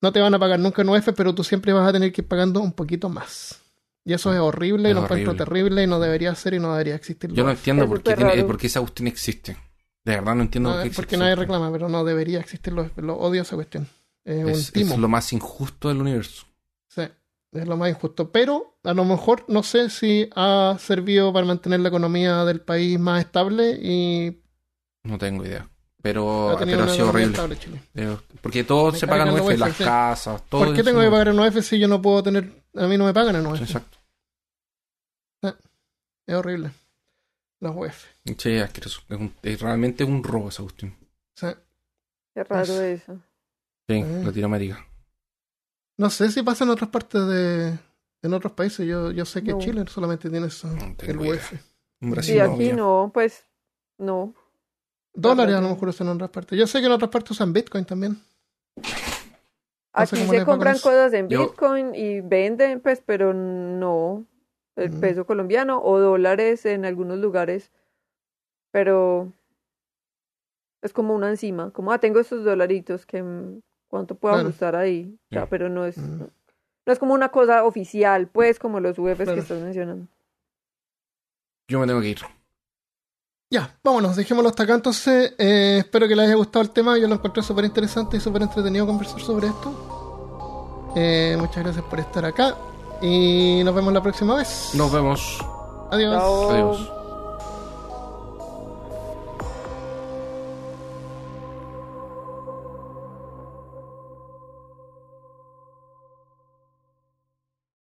No te van a pagar nunca en UF, pero tú siempre vas a tener que ir pagando un poquito más. Y eso es horrible, y Es lo encuentro horrible. terrible, y no debería ser y no debería existir. Yo no UF. entiendo por qué, tiene, por qué esa cuestión existe. De verdad no entiendo No, por qué existe. porque nadie reclama, pero no debería existir. Lo, lo odio esa cuestión. Es, Es, un timo. es lo más injusto del universo. Sí, es lo más injusto. Pero a lo mejor no sé si ha servido para mantener la economía del país más estable y No tengo idea. Pero, ha tenido pero ha sido horrible. estable Chile. Pero- porque todos Me se pagan cargan UF, las sí. casas, todo. ¿Por qué tengo que pagar en UF si yo no puedo tener... A mí no me pagan en UF. Exacto. Es horrible. Los UF. Sí, es asqueroso. Es, un- es realmente un robo esa cuestión. Sí. Qué raro Es- eso. Sí, Ah. Latinoamérica. No sé si pasa en otras partes de... En otros países. Yo, yo sé que No. Chile solamente tiene eso. No el. UF. Brasil no, aquí no, pues no. Dólares a lo mejor usan en otras partes. Yo sé que en otras partes usan Bitcoin también. No sé Aquí se compran cosas en Yo- Bitcoin y venden, pues, pero no el Mm. peso colombiano o dólares en algunos lugares. Pero es como una encima, como, ah, tengo estos dolaritos que mm, cuánto puedo Claro. ajustar ahí, Ya, Sí. pero no es, Mm. no es como una cosa oficial, pues, como los UFs Claro. que estás mencionando. Yo me tengo que ir. Ya, vámonos, dejémoslo hasta acá entonces. Eh, espero que les haya gustado el tema. Yo lo encontré súper interesante y súper entretenido conversar sobre esto. Eh, muchas gracias por estar acá. Y nos vemos la próxima vez. Nos vemos. Adiós. Chao. Adiós.